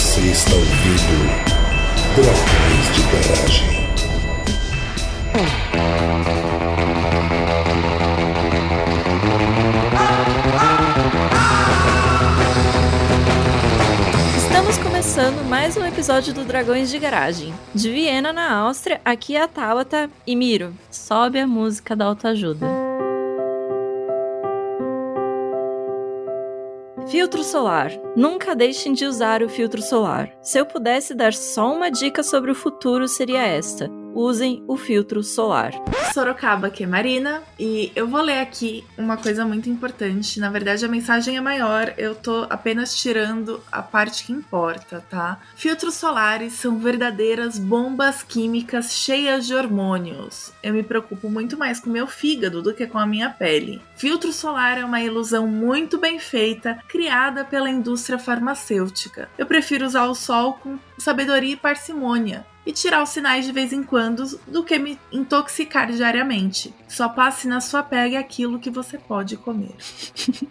Você está ouvindo Dragões de Garagem. Estamos começando mais um episódio do Dragões de Garagem. De Viena, na Áustria, aqui é a Tabata e Miro. Sobe a música da autoajuda. Filtro solar. Nunca deixem de usar o filtro solar. Se eu pudesse dar só uma dica sobre o futuro, seria esta: usem o filtro solar. Sorocaba, aqui é Marina, e eu vou ler aqui uma coisa muito importante. Na verdade, a mensagem é maior, eu tô apenas tirando a parte que importa, tá? Filtros solares são verdadeiras bombas químicas cheias de hormônios. Eu me preocupo muito mais com meu fígado do que com a minha pele. Filtro solar é uma ilusão muito bem feita, criada pela indústria farmacêutica. Eu prefiro usar o sol com sabedoria e parcimônia e tirar os sinais de vez em quando do que me intoxicar diariamente. Só passe na sua pele aquilo que você pode comer.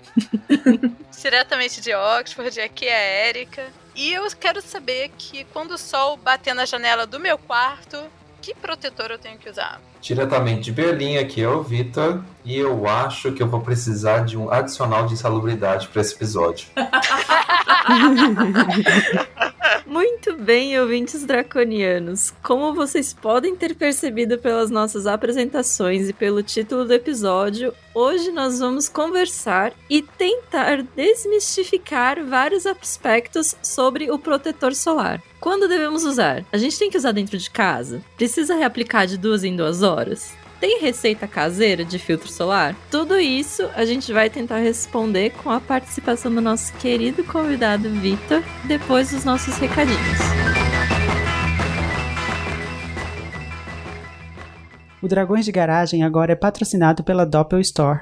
Diretamente de Oxford, aqui é a Erika. E eu quero saber que quando o sol bater na janela do meu quarto, que protetor eu tenho que usar? Diretamente de Berlim, aqui é o Vitor, e eu acho que eu vou precisar de um adicional de insalubridade para esse episódio. Muito bem, ouvintes draconianos. Como vocês podem ter percebido pelas nossas apresentações e pelo título do episódio, hoje nós vamos conversar e tentar desmistificar vários aspectos sobre o protetor solar. Quando devemos usar? A gente tem que usar dentro de casa? Precisa reaplicar de duas em duas horas? Tem receita caseira de filtro solar? Tudo isso a gente vai tentar responder com a participação do nosso querido convidado Vitor, depois dos nossos recadinhos. O Dragões de Garagem agora é patrocinado pela Doppel Store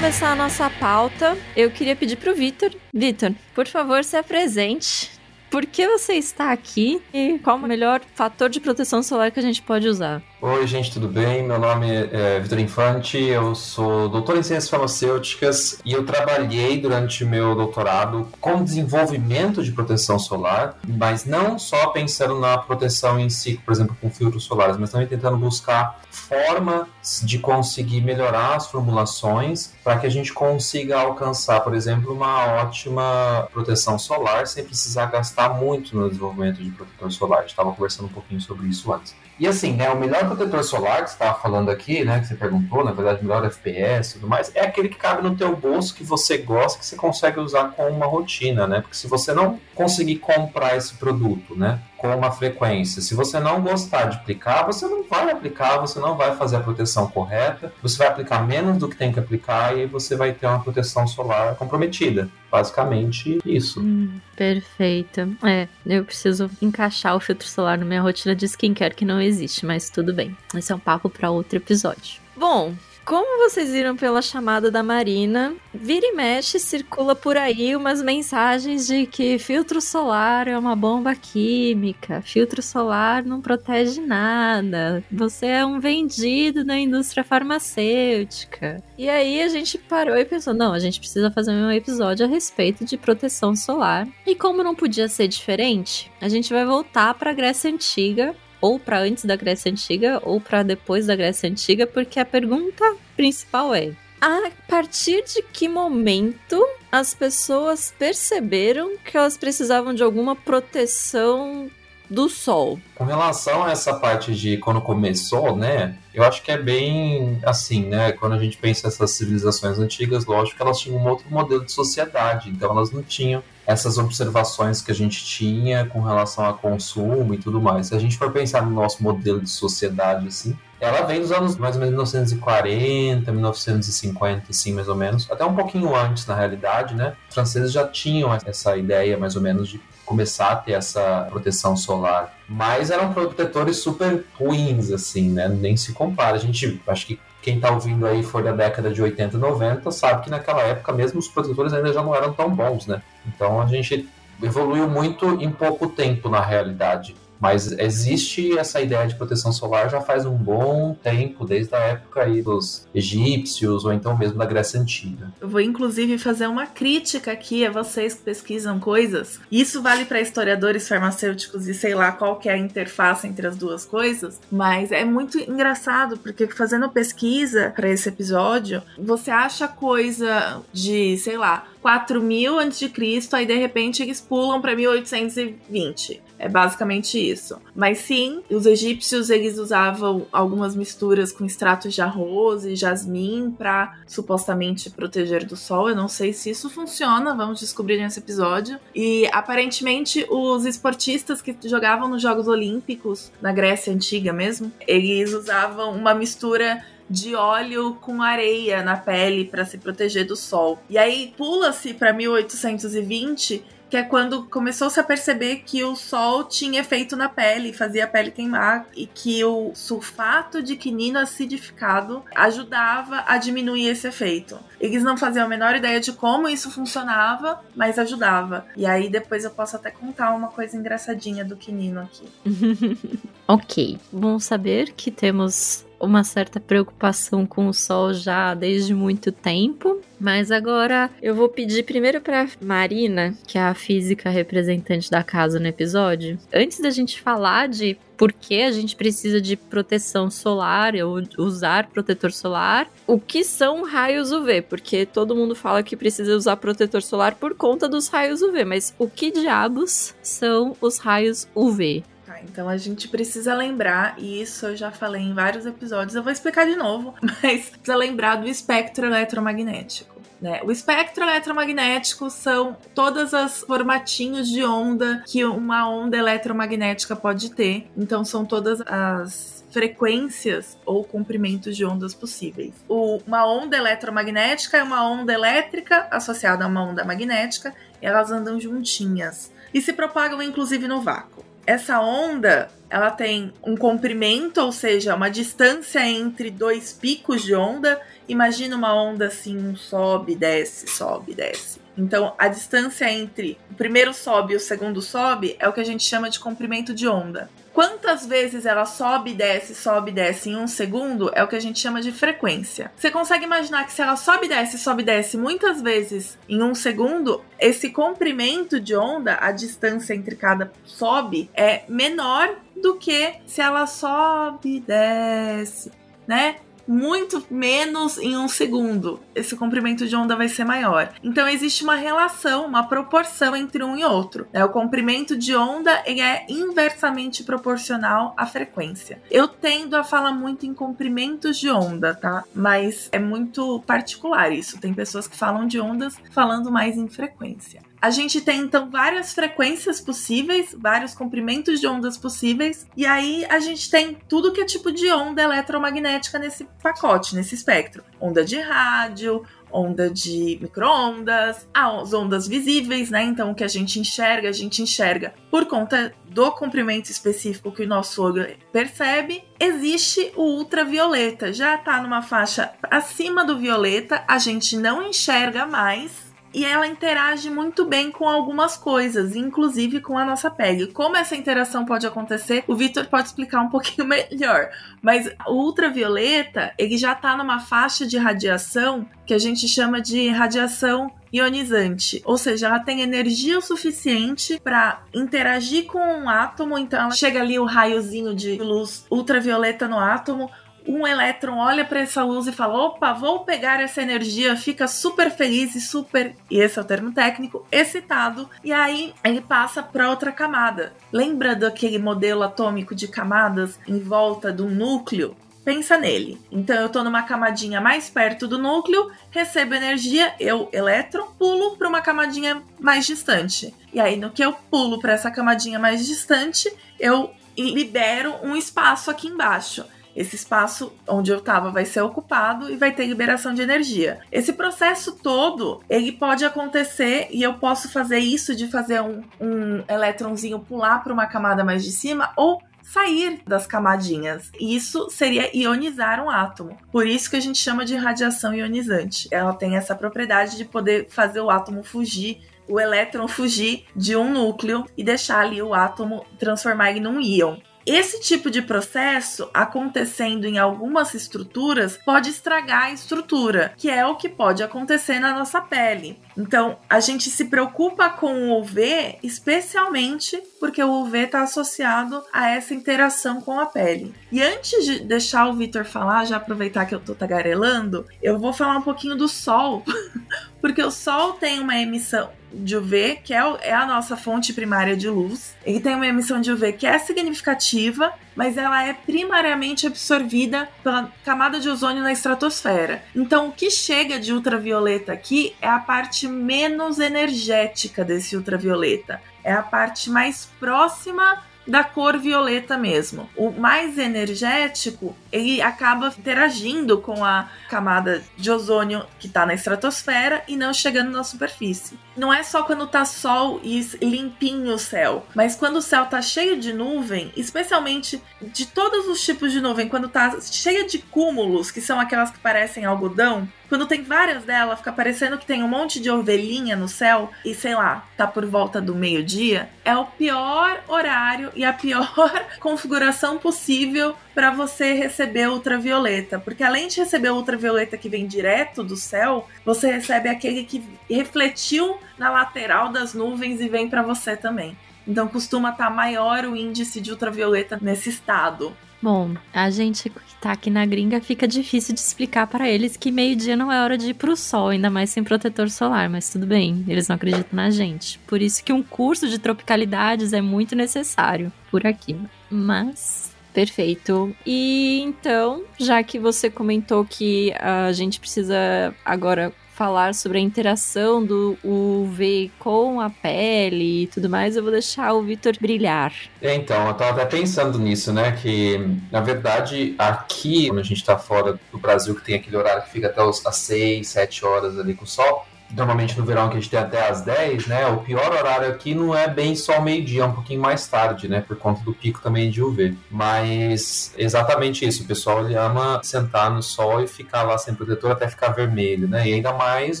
Começar a nossa pauta, eu queria pedir pro Vitor. Vitor, por favor, se apresente. Por que você está aqui e qual o melhor fator de proteção solar que a gente pode usar? Oi, gente, tudo bem? Meu nome é Vitor Infante, eu sou doutor em ciências farmacêuticas e eu trabalhei durante meu doutorado com desenvolvimento de proteção solar, mas não só pensando na proteção em si, por exemplo, com filtros solares, mas também tentando buscar formas de conseguir melhorar as formulações para que a gente consiga alcançar, por exemplo, uma ótima proteção solar sem precisar gastar muito no desenvolvimento de protetor solar. A gente estava conversando um pouquinho sobre isso antes. E assim, né, o melhor protetor solar que você estava falando aqui, né, que você perguntou, na verdade, melhor FPS e tudo mais, é aquele que cabe no teu bolso, que você gosta, que você consegue usar com uma rotina, né? Porque se você não conseguir comprar esse produto, né, com uma frequência, se você não gostar de aplicar, você não vai aplicar, você não vai fazer a proteção correta, você vai aplicar menos do que tem que aplicar e você vai ter uma proteção solar comprometida. Basicamente isso. Hum, perfeito. É, eu preciso encaixar o filtro solar na minha rotina de skincare que não existe, mas tudo bem. Esse é um papo para outro episódio. Bom, como vocês viram pela chamada da Marina, vira e mexe circula por aí umas mensagens de que filtro solar é uma bomba química, filtro solar não protege nada, você é um vendido da indústria farmacêutica. E aí a gente parou e pensou: não, a gente precisa fazer um episódio a respeito de proteção solar. E como não podia ser diferente, a gente vai voltar para a Grécia Antiga ou para antes da Grécia Antiga ou para depois da Grécia Antiga, porque a pergunta principal é: a partir de que momento as pessoas perceberam que elas precisavam de alguma proteção do sol? Com relação a essa parte de quando começou, né? Eu acho que é bem assim, né? Quando a gente pensa essas civilizações antigas, lógico que elas tinham um outro modelo de sociedade, então elas não tinham essas observações que a gente tinha com relação a consumo e tudo mais. Se a gente for pensar no nosso modelo de sociedade, assim, ela vem dos anos mais ou menos 1940, 1950, assim, mais ou menos. Até um pouquinho antes, na realidade, né? Os franceses já tinham essa ideia, mais ou menos, de começar a ter essa proteção solar. Mas eram protetores super ruins, assim, né? Nem se compara. A gente, acho que quem está ouvindo aí for da década de 80 e 90 sabe que naquela época mesmo os protetores ainda já não eram tão bons, né? Então a gente evoluiu muito em pouco tempo na realidade. Mas existe essa ideia de proteção solar já faz um bom tempo, desde a época aí dos egípcios ou então mesmo da Grécia Antiga. Eu vou inclusive fazer uma crítica aqui a vocês que pesquisam coisas. Isso vale para historiadores farmacêuticos e sei lá qual que é a interface entre as duas coisas, mas é muito engraçado porque fazendo pesquisa para esse episódio, você acha coisa de, sei lá, 4000 a.C., aí de repente eles pulam para 1820. É basicamente isso. Mas sim, os egípcios eles usavam algumas misturas com extratos de arroz e jasmim para supostamente proteger do sol. Eu não sei se isso funciona, vamos descobrir nesse episódio. E aparentemente os esportistas que jogavam nos Jogos Olímpicos na Grécia antiga mesmo, eles usavam uma mistura de óleo com areia na pele para se proteger do sol. E aí pula-se para 1820 que é quando começou-se a perceber que o sol tinha efeito na pele, fazia a pele queimar, e que o sulfato de quinino acidificado ajudava a diminuir esse efeito. Eles não faziam a menor ideia de como isso funcionava, mas ajudava. E aí depois eu posso até contar uma coisa engraçadinha do quinino aqui. ok, bom saber que temos uma certa preocupação com o sol já desde muito tempo. Mas agora eu vou pedir primeiro para Marina, que é a física representante da casa no episódio, antes da gente falar de por que a gente precisa de proteção solar ou usar protetor solar, o que são raios UV? Porque todo mundo fala que precisa usar protetor solar por conta dos raios UV, mas o que diabos são os raios UV? Então a gente precisa lembrar, e isso eu já falei em vários episódios, eu vou explicar de novo, mas precisa lembrar do espectro eletromagnético. Né? O espectro eletromagnético são todas as formatinhos de onda que uma onda eletromagnética pode ter. Então são todas as frequências ou comprimentos de ondas possíveis. O, uma onda eletromagnética é uma onda elétrica associada a uma onda magnética, elas andam juntinhas e se propagam inclusive no vácuo essa onda ela tem um comprimento, ou seja, uma distância entre dois picos de onda. Imagina uma onda assim, um sobe, desce, sobe, desce. Então, a distância entre o primeiro sobe e o segundo sobe é o que a gente chama de comprimento de onda. Quantas vezes ela sobe e desce, sobe e desce em um segundo é o que a gente chama de frequência. Você consegue imaginar que se ela sobe e desce, sobe e desce muitas vezes em um segundo, esse comprimento de onda, a distância entre cada sobe, é menor do que se ela sobe e desce, né? Muito menos em um segundo. Esse comprimento de onda vai ser maior. Então existe uma relação, uma proporção entre um e outro. Né? O comprimento de onda é inversamente proporcional à frequência. Eu tendo a falar muito em comprimentos de onda, tá? Mas é muito particular isso. Tem pessoas que falam de ondas falando mais em frequência. A gente tem então várias frequências possíveis, vários comprimentos de ondas possíveis, e aí a gente tem tudo que é tipo de onda eletromagnética nesse pacote, nesse espectro: onda de rádio, onda de microondas, as ondas visíveis, né? Então o que a gente enxerga, a gente enxerga por conta do comprimento específico que o nosso olho percebe. Existe o ultravioleta, já tá numa faixa acima do violeta, a gente não enxerga mais e ela interage muito bem com algumas coisas, inclusive com a nossa pele. Como essa interação pode acontecer, o Victor pode explicar um pouquinho melhor. Mas o ultravioleta, ele já está numa faixa de radiação que a gente chama de radiação ionizante, ou seja, ela tem energia o suficiente para interagir com um átomo, então ela chega ali o raiozinho de luz ultravioleta no átomo, um elétron olha para essa luz e fala: opa, vou pegar essa energia, fica super feliz e super, e esse é o termo técnico, excitado, e aí ele passa para outra camada. Lembra daquele modelo atômico de camadas em volta um núcleo? pensa nele. Então eu estou numa camadinha mais perto do núcleo, recebo energia, eu, elétron, pulo para uma camadinha mais distante. E aí no que eu pulo para essa camadinha mais distante, eu libero um espaço aqui embaixo. Esse espaço onde eu estava vai ser ocupado e vai ter liberação de energia. Esse processo todo, ele pode acontecer e eu posso fazer isso de fazer um, um elétronzinho pular para uma camada mais de cima ou sair das camadinhas. Isso seria ionizar um átomo. Por isso que a gente chama de radiação ionizante. Ela tem essa propriedade de poder fazer o átomo fugir o elétron fugir de um núcleo e deixar ali o átomo transformar ele num íon. Esse tipo de processo acontecendo em algumas estruturas pode estragar a estrutura, que é o que pode acontecer na nossa pele. Então, a gente se preocupa com o UV, especialmente porque o UV está associado a essa interação com a pele. E antes de deixar o Vitor falar, já aproveitar que eu tô tagarelando, eu vou falar um pouquinho do sol, porque o sol tem uma emissão de UV, que é, é a nossa fonte primária de luz. Ele tem uma emissão de UV que é significativa, mas ela é primariamente absorvida pela camada de ozônio na estratosfera. Então, o que chega de ultravioleta aqui é a parte menos energética desse ultravioleta. É a parte mais próxima da cor violeta mesmo. O mais energético, ele acaba interagindo com a camada de ozônio que está na estratosfera e não chegando na superfície. Não é só quando tá sol e limpinho o céu, mas quando o céu tá cheio de nuvem, especialmente de todos os tipos de nuvem, quando tá cheia de cúmulos, que são aquelas que parecem algodão, quando tem várias delas, fica parecendo que tem um monte de ovelhinha no céu e sei lá, tá por volta do meio-dia, é o pior horário e a pior configuração possível para você receber ultravioleta, porque além de receber ultravioleta que vem direto do céu, você recebe aquele que refletiu na lateral das nuvens e vem para você também. Então costuma estar tá maior o índice de ultravioleta nesse estado. Bom, a gente que tá aqui na gringa fica difícil de explicar para eles que meio-dia não é hora de ir pro sol, ainda mais sem protetor solar, mas tudo bem, eles não acreditam na gente. Por isso que um curso de tropicalidades é muito necessário por aqui. Mas Perfeito. E então, já que você comentou que a gente precisa agora falar sobre a interação do UV com a pele e tudo mais, eu vou deixar o Vitor brilhar. É, então, eu tava até pensando nisso, né? Que, na verdade, aqui, quando a gente tá fora do Brasil, que tem aquele horário que fica até as 6, 7 horas ali com o sol, normalmente no verão que a gente tem até às 10, né? O pior horário aqui não é bem só meio-dia, é um pouquinho mais tarde, né? Por conta do pico também de UV. Mas exatamente isso, o pessoal ele ama sentar no sol e ficar lá sem protetor até ficar vermelho, né? E ainda mais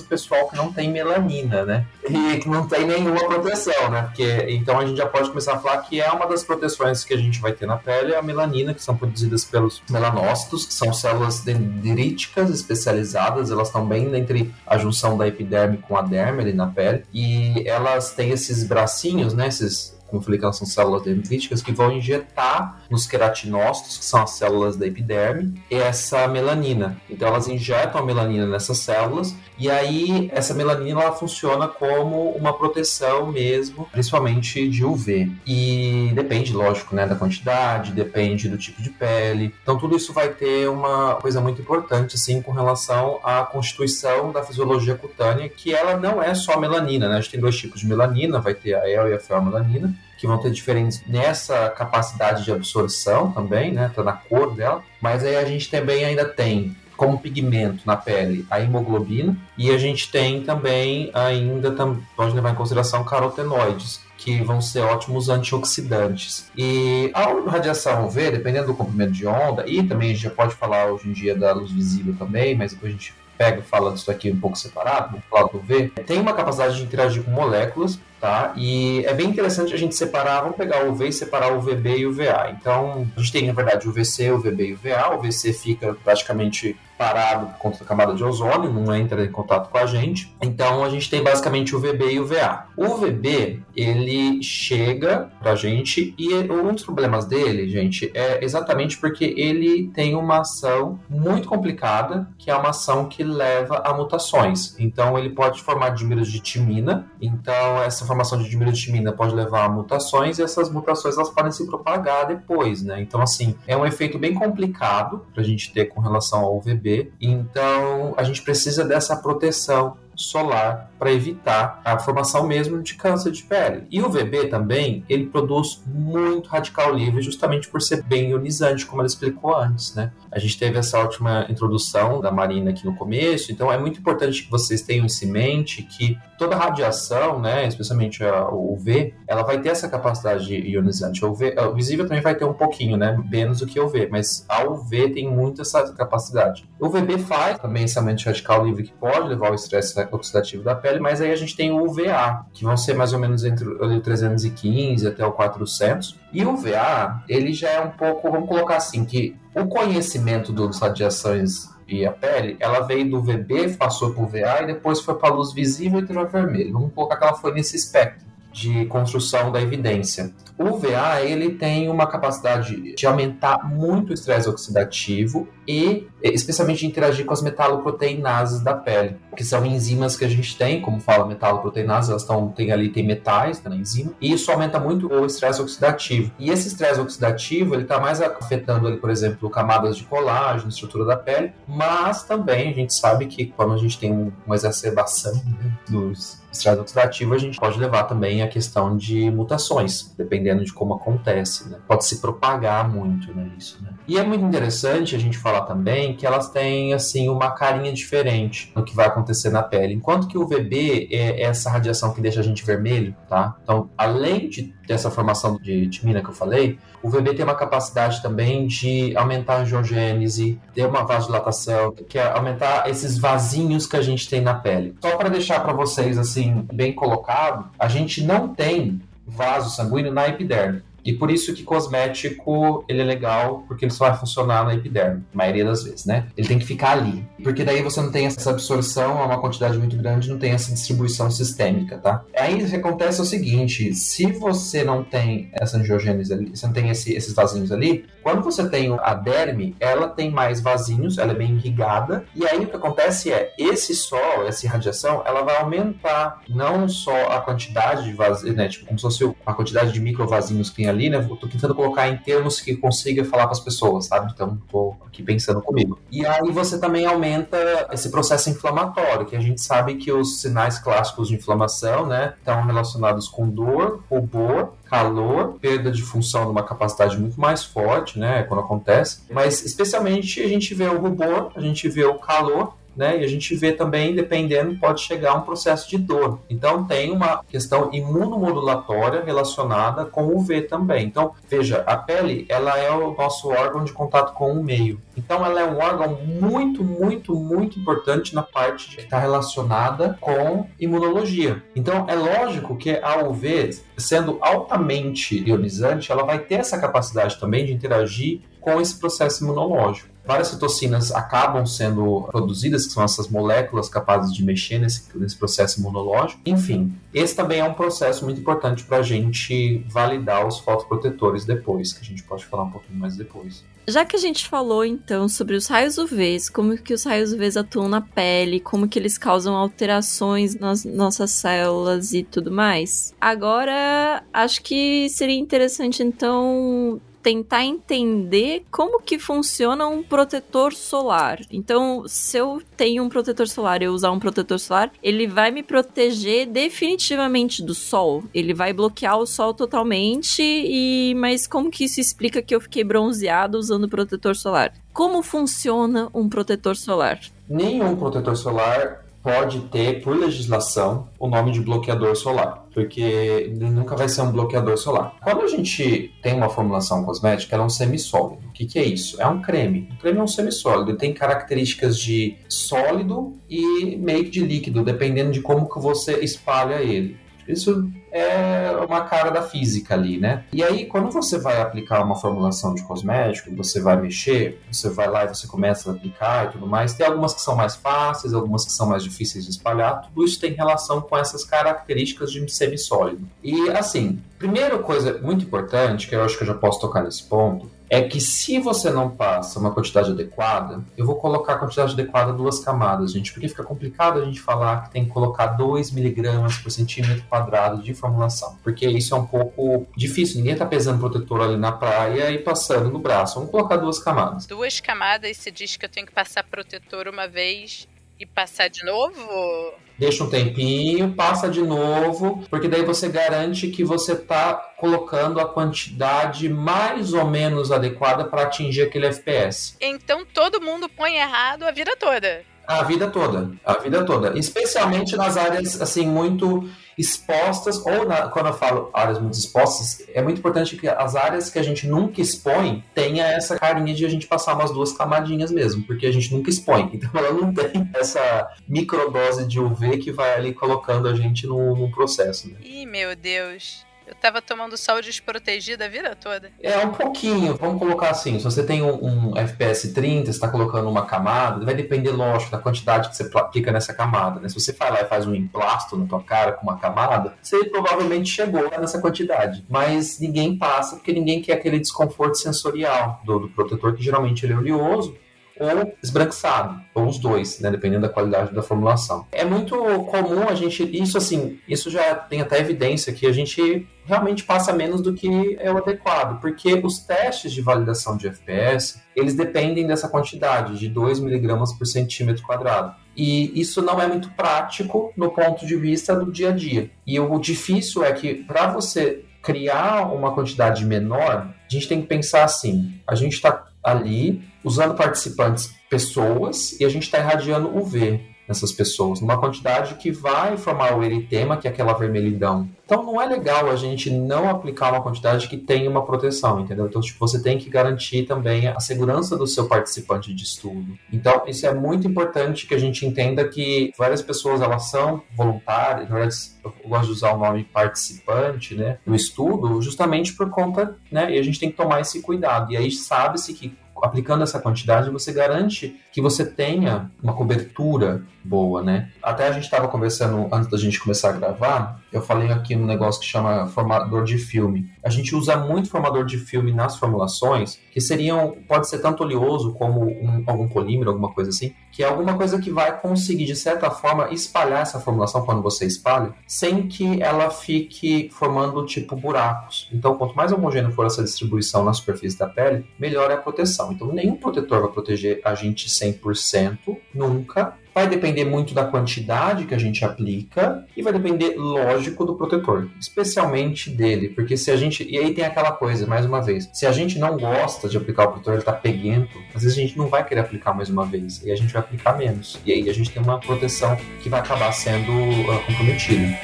o pessoal que não tem melanina, né? E que não tem nenhuma proteção, né? Porque então a gente já pode começar a falar que é uma das proteções que a gente vai ter na pele, é a melanina, que são produzidas pelos melanócitos, que são células dendríticas especializadas, elas estão bem entre a junção da epiderme derme com a derme ali na pele. E elas têm esses bracinhos, né? Esses como falei que elas são células dendríticas, que vão injetar nos queratinócitos, que são as células da epiderme, essa melanina. Então elas injetam a melanina nessas células e aí essa melanina ela funciona como uma proteção mesmo, principalmente de UV. E depende, lógico, né, da quantidade, depende do tipo de pele. Então tudo isso vai ter uma coisa muito importante assim com relação à constituição da fisiologia cutânea, que ela não é só melanina, né? A gente tem dois tipos de melanina, vai ter a el e a feomelanina que vão ter diferentes nessa capacidade de absorção também, né? Tá na cor dela. Mas aí a gente também ainda tem como pigmento na pele a hemoglobina e a gente tem também ainda pode levar em consideração carotenoides que vão ser ótimos antioxidantes. E a radiação UV, dependendo do comprimento de onda, e também a gente já pode falar hoje em dia da luz visível também, mas depois a gente e fala disso aqui um pouco separado, vamos falar do UV, tem uma capacidade de interagir com moléculas tá? E é bem interessante a gente separar, vamos pegar o UV e separar o UVB e o UVA. Então, a gente tem, na verdade, o UVC, o UVB e o UVA. O UVC fica praticamente parado por conta da camada de ozônio, não entra em contato com a gente. Então a gente tem basicamente o VB e o VA. O VB, ele chega pra gente e um dos problemas dele, gente, é exatamente porque ele tem uma ação muito complicada, que é uma ação que leva a mutações. Então ele pode formar dímeros de timina. Então essa formação de dímeros de timina pode levar a mutações e essas mutações elas podem se propagar depois, né? Então assim, é um efeito bem complicado pra gente ter com relação ao VB. Então a gente precisa dessa proteção solar para evitar a formação mesmo de câncer de pele. E o VB também, ele produz muito radical livre justamente por ser bem ionizante, como ela explicou antes, né? A gente teve essa ótima introdução da Marina aqui no começo, então é muito importante que vocês tenham em mente que toda radiação, né, especialmente a, UV, ela vai ter essa capacidade ionizante. O, UV, visível também vai ter um pouquinho, né, menos do que o UV, mas a UV tem muito essa capacidade. O VB faz também esse radical livre que pode levar ao estresse oxidativo da pele, mas aí a gente tem o UVA, que vão ser mais ou menos entre o 315 até o 400. E o UVA, ele já é um pouco, vamos colocar assim, que o conhecimento das radiações e a pele, ela veio do VB, passou por VA e depois foi para a luz visível e ultravermelho. Vamos colocar que ela foi nesse espectro de construção da evidência. O VA ele tem uma capacidade de aumentar muito o estresse oxidativo e especialmente de interagir com as metaloproteinases da pele, que são enzimas que a gente tem, como fala metaloproteinases, elas estão tem ali tem metais na enzima, e isso aumenta muito o estresse oxidativo. E esse estresse oxidativo, ele está mais afetando ali, por exemplo, camadas de colágeno, estrutura da pele, mas também a gente sabe que quando a gente tem uma exacerbação né, dos estresse oxidativo, a gente pode levar também a questão de mutações, dependendo de como acontece, né? Pode se propagar muito, né, isso, né? E é muito interessante a gente falar também que elas têm, assim, uma carinha diferente no que vai acontecer na pele. Enquanto que o VB é essa radiação que deixa a gente vermelho, tá? Então, além de dessa formação de timina que eu falei, o VB tem uma capacidade também de aumentar a angiogênese, ter uma vasodilatação, que é aumentar esses vasinhos que a gente tem na pele. Só para deixar para vocês assim bem colocado, a gente não tem vaso sanguíneo na epiderme. E por isso que cosmético ele é legal, porque ele só vai funcionar na epiderme, a maioria das vezes, né? Ele tem que ficar ali. Porque daí você não tem essa absorção a uma quantidade muito grande, não tem essa distribuição sistêmica, tá? Aí o que acontece é o seguinte: se você não tem essa angiogênese ali, você não tem esse, esses vasinhos ali, quando você tem a derme, ela tem mais vasinhos, ela é bem irrigada, e aí o que acontece é, esse sol, essa radiação, ela vai aumentar não só a quantidade de vasinhos, né? Tipo, como se fosse a quantidade de microvasinhos que tem ali, né? Tô tentando colocar em termos que consiga falar com as pessoas, sabe? Então, tô aqui pensando comigo. E aí você também aumenta esse processo inflamatório, que a gente sabe que os sinais clássicos de inflamação, né, estão relacionados com dor, rubor, calor, perda de função numa capacidade muito mais forte, né, quando acontece. Mas especialmente a gente vê o rubor, a gente vê o calor né? E a gente vê também, dependendo, pode chegar a um processo de dor. Então tem uma questão imunomodulatória relacionada com o V também. Então, veja, a pele, ela é o nosso órgão de contato com o meio. Então ela é um órgão muito, muito, muito importante na parte que está relacionada com imunologia. Então é lógico que a UV, sendo altamente ionizante, ela vai ter essa capacidade também de interagir com esse processo imunológico. Várias citocinas acabam sendo produzidas, que são essas moléculas capazes de mexer nesse, nesse processo imunológico. Enfim, esse também é um processo muito importante para a gente validar os fotoprotetores depois, que a gente pode falar um pouquinho mais depois. Já que a gente falou então sobre os raios UVs, como que os raios UVs atuam na pele, como que eles causam alterações nas nossas células e tudo mais, agora acho que seria interessante então tentar entender como que funciona um protetor solar. Então, se eu tenho um protetor solar e eu usar um protetor solar, ele vai me proteger definitivamente do sol. Ele vai bloquear o sol totalmente e mas como que isso explica que eu fiquei bronzeado usando protetor solar? Como funciona um protetor solar? Nenhum protetor solar pode ter, por legislação, o nome de bloqueador solar, porque nunca vai ser um bloqueador solar. Quando a gente tem uma formulação cosmética, ela é um semissólido. O que, que é isso? É um creme. O creme é um semissólido, ele tem características de sólido e meio que de líquido, dependendo de como que você espalha ele. Isso é uma cara da física ali, né? E aí, quando você vai aplicar uma formulação de cosmético, você vai mexer, você vai lá e você começa a aplicar e tudo mais, tem algumas que são mais fáceis, algumas que são mais difíceis de espalhar, tudo isso tem relação com essas características de semissólido. E assim, primeira coisa muito importante, que eu acho que eu já posso tocar nesse ponto, é que se você não passa uma quantidade adequada, eu vou colocar a quantidade adequada duas camadas, gente, porque fica complicado a gente falar que tem que colocar 2 miligramas por centímetro quadrado de formulação, porque isso é um pouco difícil, ninguém tá pesando protetor ali na praia e passando no braço, vamos colocar duas camadas. Duas camadas, você diz que eu tenho que passar protetor uma vez e passar de novo? Deixa um tempinho, passa de novo, porque daí você garante que você está colocando a quantidade mais ou menos adequada para atingir aquele FPS. Então todo mundo põe errado a vida toda. A vida toda, a vida toda, especialmente nas áreas assim muito expostas, ou na, quando eu falo áreas muito expostas, é muito importante que as áreas que a gente nunca expõe tenha essa carinha de a gente passar umas duas camadinhas mesmo, porque a gente nunca expõe. Então ela não tem essa microdose de UV que vai ali colocando a gente no processo. Né? Ih, meu Deus. Eu tava tomando sol desprotegida a vida toda. É, um pouquinho. Vamos colocar assim: se você tem um, um FPS 30, você está colocando uma camada, vai depender, lógico, da quantidade que você aplica nessa camada. Né? Se você vai lá e faz um emplasto na tua cara com uma camada, você provavelmente chegou nessa quantidade. Mas ninguém passa porque ninguém quer aquele desconforto sensorial do, do protetor, que geralmente ele é oleoso ou esbranquiçado, ou os dois, né, dependendo da qualidade da formulação. É muito comum a gente, isso assim, isso já tem até evidência que a gente realmente passa menos do que é o adequado, porque os testes de validação de FPS, eles dependem dessa quantidade, de 2 miligramas por centímetro quadrado. E isso não é muito prático no ponto de vista do dia a dia. E o difícil é que para você criar uma quantidade menor, a gente tem que pensar assim: a gente está ali usando participantes pessoas e a gente está irradiando UV nessas pessoas, numa quantidade que vai formar o eritema, que é aquela vermelhidão. Então não é legal a gente não aplicar uma quantidade que tenha uma proteção, entendeu? Então tipo, você tem que garantir também a segurança do seu participante de estudo. Então isso é muito importante que a gente entenda que várias pessoas elas são voluntárias, na verdade eu gosto de usar o nome participante, né, no estudo, justamente por conta, né, e a gente tem que tomar esse cuidado. E aí sabe-se que aplicando essa quantidade, você garante que você tenha uma cobertura boa, né? Até a gente estava conversando antes da gente começar a gravar, eu falei aqui um negócio que chama formador de filme. A gente usa muito formador de filme nas formulações, que seriam, pode ser tanto oleoso como um, algum polímero, alguma coisa assim, que é alguma coisa que vai conseguir, de certa forma, espalhar essa formulação quando você espalha, sem que ela fique formando, tipo, buracos. Então, quanto mais homogêneo for essa distribuição na superfície da pele, melhor é a proteção. Então, nenhum protetor vai proteger a gente 100%, nunca, Vai depender muito da quantidade que a gente aplica e vai depender, lógico, do protetor, especialmente dele, porque se a gente. E aí tem aquela coisa, mais uma vez, se a gente não gosta de aplicar o protetor, ele tá peguento, às vezes a gente não vai querer aplicar mais uma vez, e a gente vai aplicar menos. E aí a gente tem uma proteção que vai acabar sendo uh, comprometida.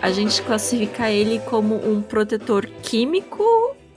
A gente classifica ele como um protetor químico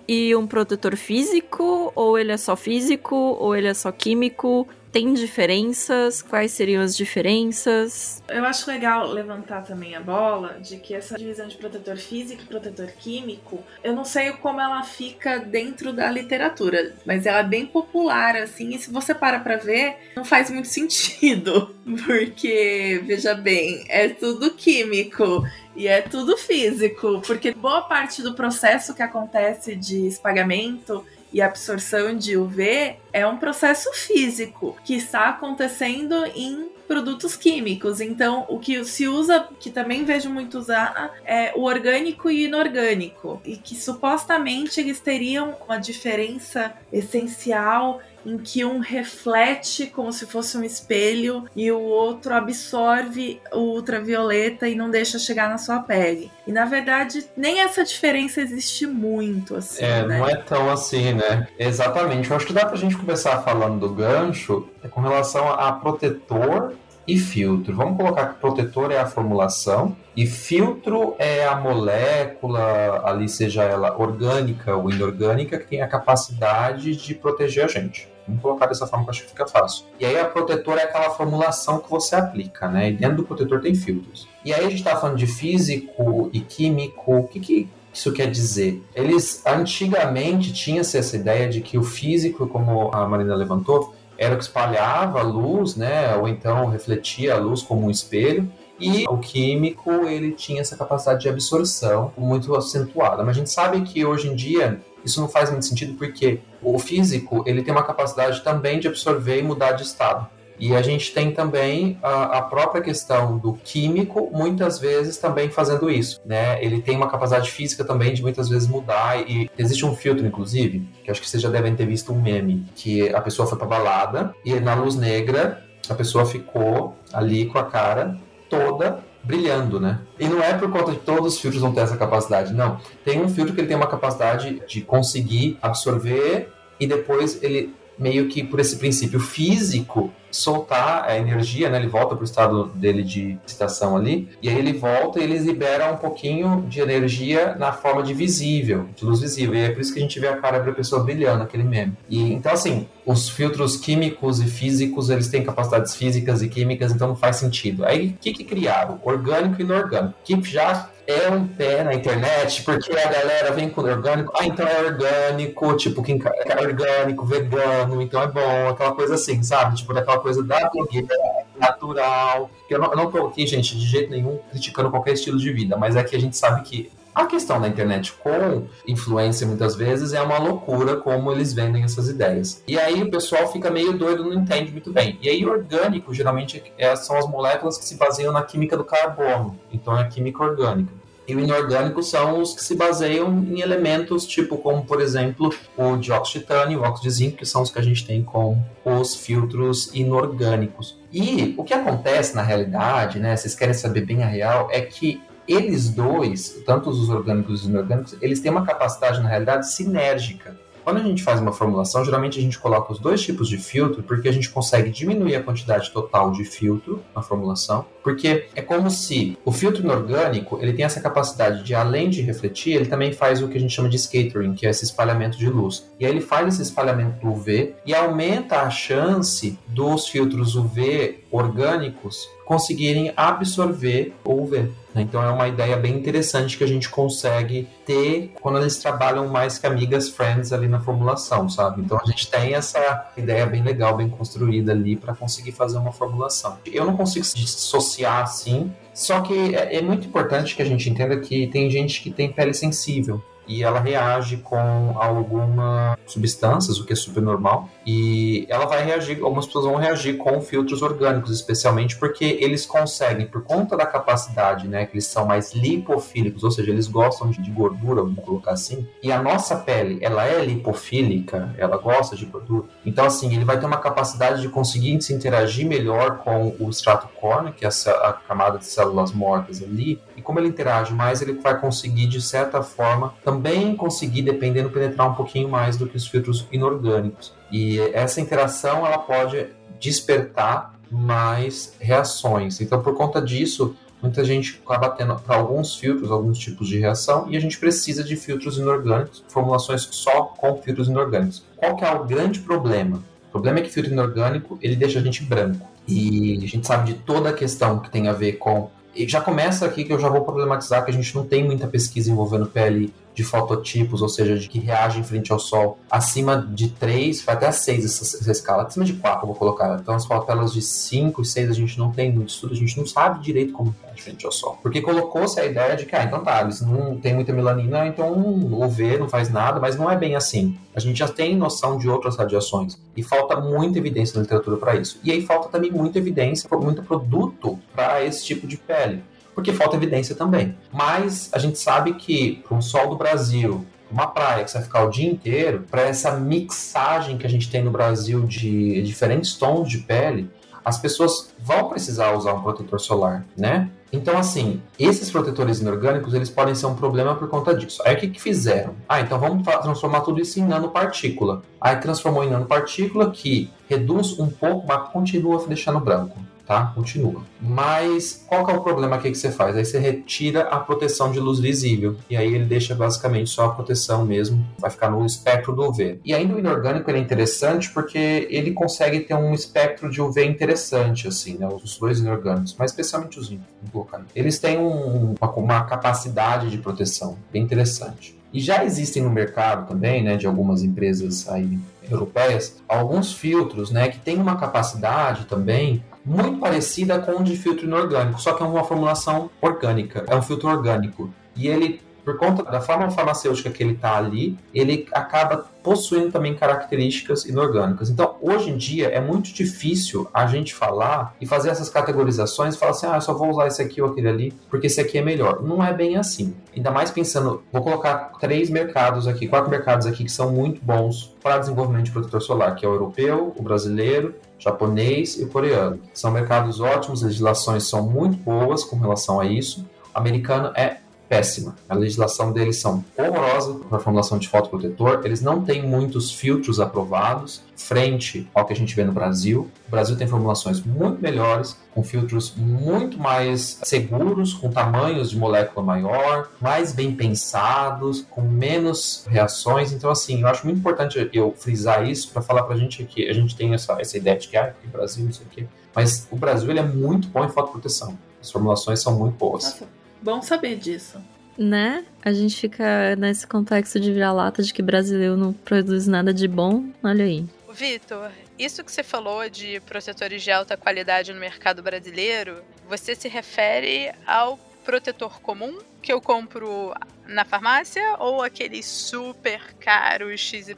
e um protetor físico, ou ele é só físico, ou ele é só químico? Tem diferenças? Quais seriam as diferenças? Eu acho legal levantar também a bola de que essa divisão de protetor físico e protetor químico, eu não sei como ela fica dentro da literatura, mas ela é bem popular, assim, e se você para pra ver, não faz muito sentido. Porque, veja bem, é tudo químico. E é tudo físico, porque boa parte do processo que acontece de espagamento e absorção de UV é um processo físico que está acontecendo em produtos químicos. Então, o que se usa, que também vejo muito usar, é o orgânico e inorgânico, e que supostamente eles teriam uma diferença essencial em que um reflete como se fosse um espelho e o outro absorve o ultravioleta e não deixa chegar na sua pele. E na verdade, nem essa diferença existe muito assim. É, né? não é tão assim, né? Exatamente. Eu acho que dá pra gente começar falando do gancho é com relação a protetor e filtro. Vamos colocar que protetor é a formulação e filtro é a molécula, ali seja ela orgânica ou inorgânica, que tem a capacidade de proteger a gente. Vamos colocar dessa forma que acho que fica fácil. E aí a protetor é aquela formulação que você aplica, né? E dentro do protetor tem filtros. E aí a gente está falando de físico e químico. O que, que isso quer dizer? Eles antigamente tinha essa ideia de que o físico, como a Marina levantou, era o que espalhava a luz, né? Ou então refletia a luz como um espelho. E o químico, ele tinha essa capacidade de absorção muito acentuada. Mas a gente sabe que hoje em dia isso não faz muito sentido porque o físico, ele tem uma capacidade também de absorver e mudar de estado. E a gente tem também a, a, própria questão do químico, muitas vezes também fazendo isso, né? Ele tem uma capacidade física também de muitas vezes mudar e existe um filtro, inclusive, que acho que vocês já devem ter visto um meme, que a pessoa foi pra balada e na luz negra a pessoa ficou ali com a cara toda brilhando, né? E não é por conta de todos os filtros não ter essa capacidade, não. Tem um filtro que ele tem uma capacidade de conseguir absorver e depois ele meio que por esse princípio físico soltar a energia, né? Ele volta para o estado dele de excitação ali, e aí ele volta e ele libera um pouquinho de energia na forma de visível, de luz visível. E é por isso que a gente vê a cara da pessoa brilhando, aquele meme. E então assim, os filtros químicos e físicos, eles têm capacidades físicas e químicas, então não faz sentido. Aí o que que criaram? Orgânico e inorgânico. Que já é um pé na internet, porque a galera vem com orgânico, ah, então é orgânico, tipo, quem é orgânico, vegano, então é bom, aquela coisa assim, sabe? Tipo, daquela coisa da blogueira, natural. Não, eu não tô aqui, gente, de jeito nenhum criticando qualquer estilo de vida, mas é que a gente sabe que a questão da internet com influência muitas vezes é uma loucura como eles vendem essas ideias. E aí o pessoal fica meio doido, não entende muito bem. E aí orgânico geralmente é, são as moléculas que se baseiam na química do carbono. Então é a química orgânica. E o inorgânico são os que se baseiam em elementos tipo como, por exemplo, o dióxido de titânio, o óxido de zinco, que são os que a gente tem com os filtros inorgânicos. E o que acontece na realidade, né, vocês querem saber bem a real, é que eles dois, tanto os orgânicos e os inorgânicos, eles têm uma capacidade, na realidade, sinérgica. Quando a gente faz uma formulação, geralmente a gente coloca os dois tipos de filtro porque a gente consegue diminuir a quantidade total de filtro na formulação, porque é como se o filtro inorgânico ele tem essa capacidade de, além de refletir, ele também faz o que a gente chama de scattering, que é esse espalhamento de luz. E aí ele faz esse espalhamento UV e aumenta a chance dos filtros UV orgânicos conseguirem absorver o UV. Né? Então é uma ideia bem interessante que a gente consegue ter quando eles trabalham mais que amigas friends ali na formulação, sabe? Então a gente tem essa ideia bem legal, bem construída ali para conseguir fazer uma formulação. Eu não consigo dissociar assim, só que é, é muito importante que a gente entenda que tem gente que tem pele sensível e ela reage com algumas substâncias, o que é super normal, e ela vai reagir, algumas pessoas vão reagir com filtros orgânicos, especialmente porque eles conseguem, por conta da capacidade, né, que eles são mais lipofílicos, ou seja, eles gostam de gordura, vamos colocar assim, e a nossa pele, ela é lipofílica, ela gosta de gordura, então assim, ele vai ter uma capacidade de conseguir se interagir melhor com o extrato córneo, que é a camada de células mortas ali, e como ele interage mais, ele vai conseguir, de certa forma, também conseguir, dependendo, penetrar um pouquinho mais do que os filtros inorgânicos. E essa interação ela pode despertar mais reações. Então, por conta disso, muita gente acaba tendo para alguns filtros, alguns tipos de reação, e a gente precisa de filtros inorgânicos, formulações só com filtros inorgânicos. Qual que é o grande problema? O problema é que filtro inorgânico ele deixa a gente branco. E a gente sabe de toda a questão que tem a ver com e já começa aqui que eu já vou problematizar que a gente não tem muita pesquisa envolvendo PLI de fototipos, ou seja, de que reagem frente ao Sol, acima de 3, vai até 6 essa, essa, escala, acima de 4 eu vou colocar. Então as fototelas de 5 e 6 a gente não tem muito estudo, a gente não sabe direito como reage frente ao Sol. Porque colocou-se a ideia de que, ah, então tá, eles não tem muita melanina, então o UV não faz nada, mas não é bem assim. A gente já tem noção de outras radiações e falta muita evidência na literatura para isso. E aí falta também muita evidência, muito produto para esse tipo de pele porque falta evidência também. Mas a gente sabe que para um sol do Brasil, uma praia que você vai ficar o dia inteiro, para essa mixagem que a gente tem no Brasil de diferentes tons de pele, as pessoas vão precisar usar um protetor solar, né? Então, assim, esses protetores inorgânicos, eles podem ser um problema por conta disso. Aí, o que, que fizeram? Ah, então vamos transformar tudo isso em nanopartícula. Aí, transformou em nanopartícula que reduz um pouco, mas continua deixando branco. Tá? Continua. Mas qual que é o problema aqui que você faz? Aí você retira a proteção de luz visível e aí ele deixa basicamente só a proteção mesmo, vai ficar no espectro do UV. E ainda o inorgânico é interessante porque ele consegue ter um espectro de UV interessante, assim, né? Os dois inorgânicos, mas especialmente os locais. Eles têm um, uma, uma capacidade de proteção bem interessante. E já existem no mercado também, né, de algumas empresas aí europeias, alguns filtros, né, que têm uma capacidade também muito parecida com o de filtro inorgânico, só que é uma formulação orgânica, é um filtro orgânico. E ele por conta da forma farmacêutica que ele está ali, ele acaba possuindo também características inorgânicas. Então, hoje em dia, é muito difícil a gente falar e fazer essas categorizações falar assim, ah, eu só vou usar esse aqui ou aquele ali, porque esse aqui é melhor. Não é bem assim. Ainda mais pensando, vou colocar três mercados aqui, quatro mercados aqui que são muito bons para desenvolvimento de protetor solar, que é o europeu, o brasileiro, japonês e o coreano. São mercados ótimos, legislações são muito boas com relação a isso. O americano é péssima. A legislação deles são horrorosa para formulação de fotoprotetor. Eles não têm muitos filtros aprovados frente ao que a gente vê no Brasil. O Brasil tem formulações muito melhores, com filtros muito mais seguros, com tamanhos de molécula maior, mais bem pensados, com menos reações. Então, assim, eu acho muito importante eu frisar isso para falar para a gente que a gente tem essa, essa ideia de que ah, o Brasil, não sei o quê. Mas o Brasil ele é muito bom em fotoproteção. As formulações são muito boas. Nossa. Bom saber disso. Né? A gente fica nesse complexo de vira-lata de que brasileiro não produz nada de bom. Olha aí. Vitor, isso que você falou de protetores de alta qualidade no mercado brasileiro, você se refere ao protetor comum que eu compro na farmácia ou aquele super caro XYZ?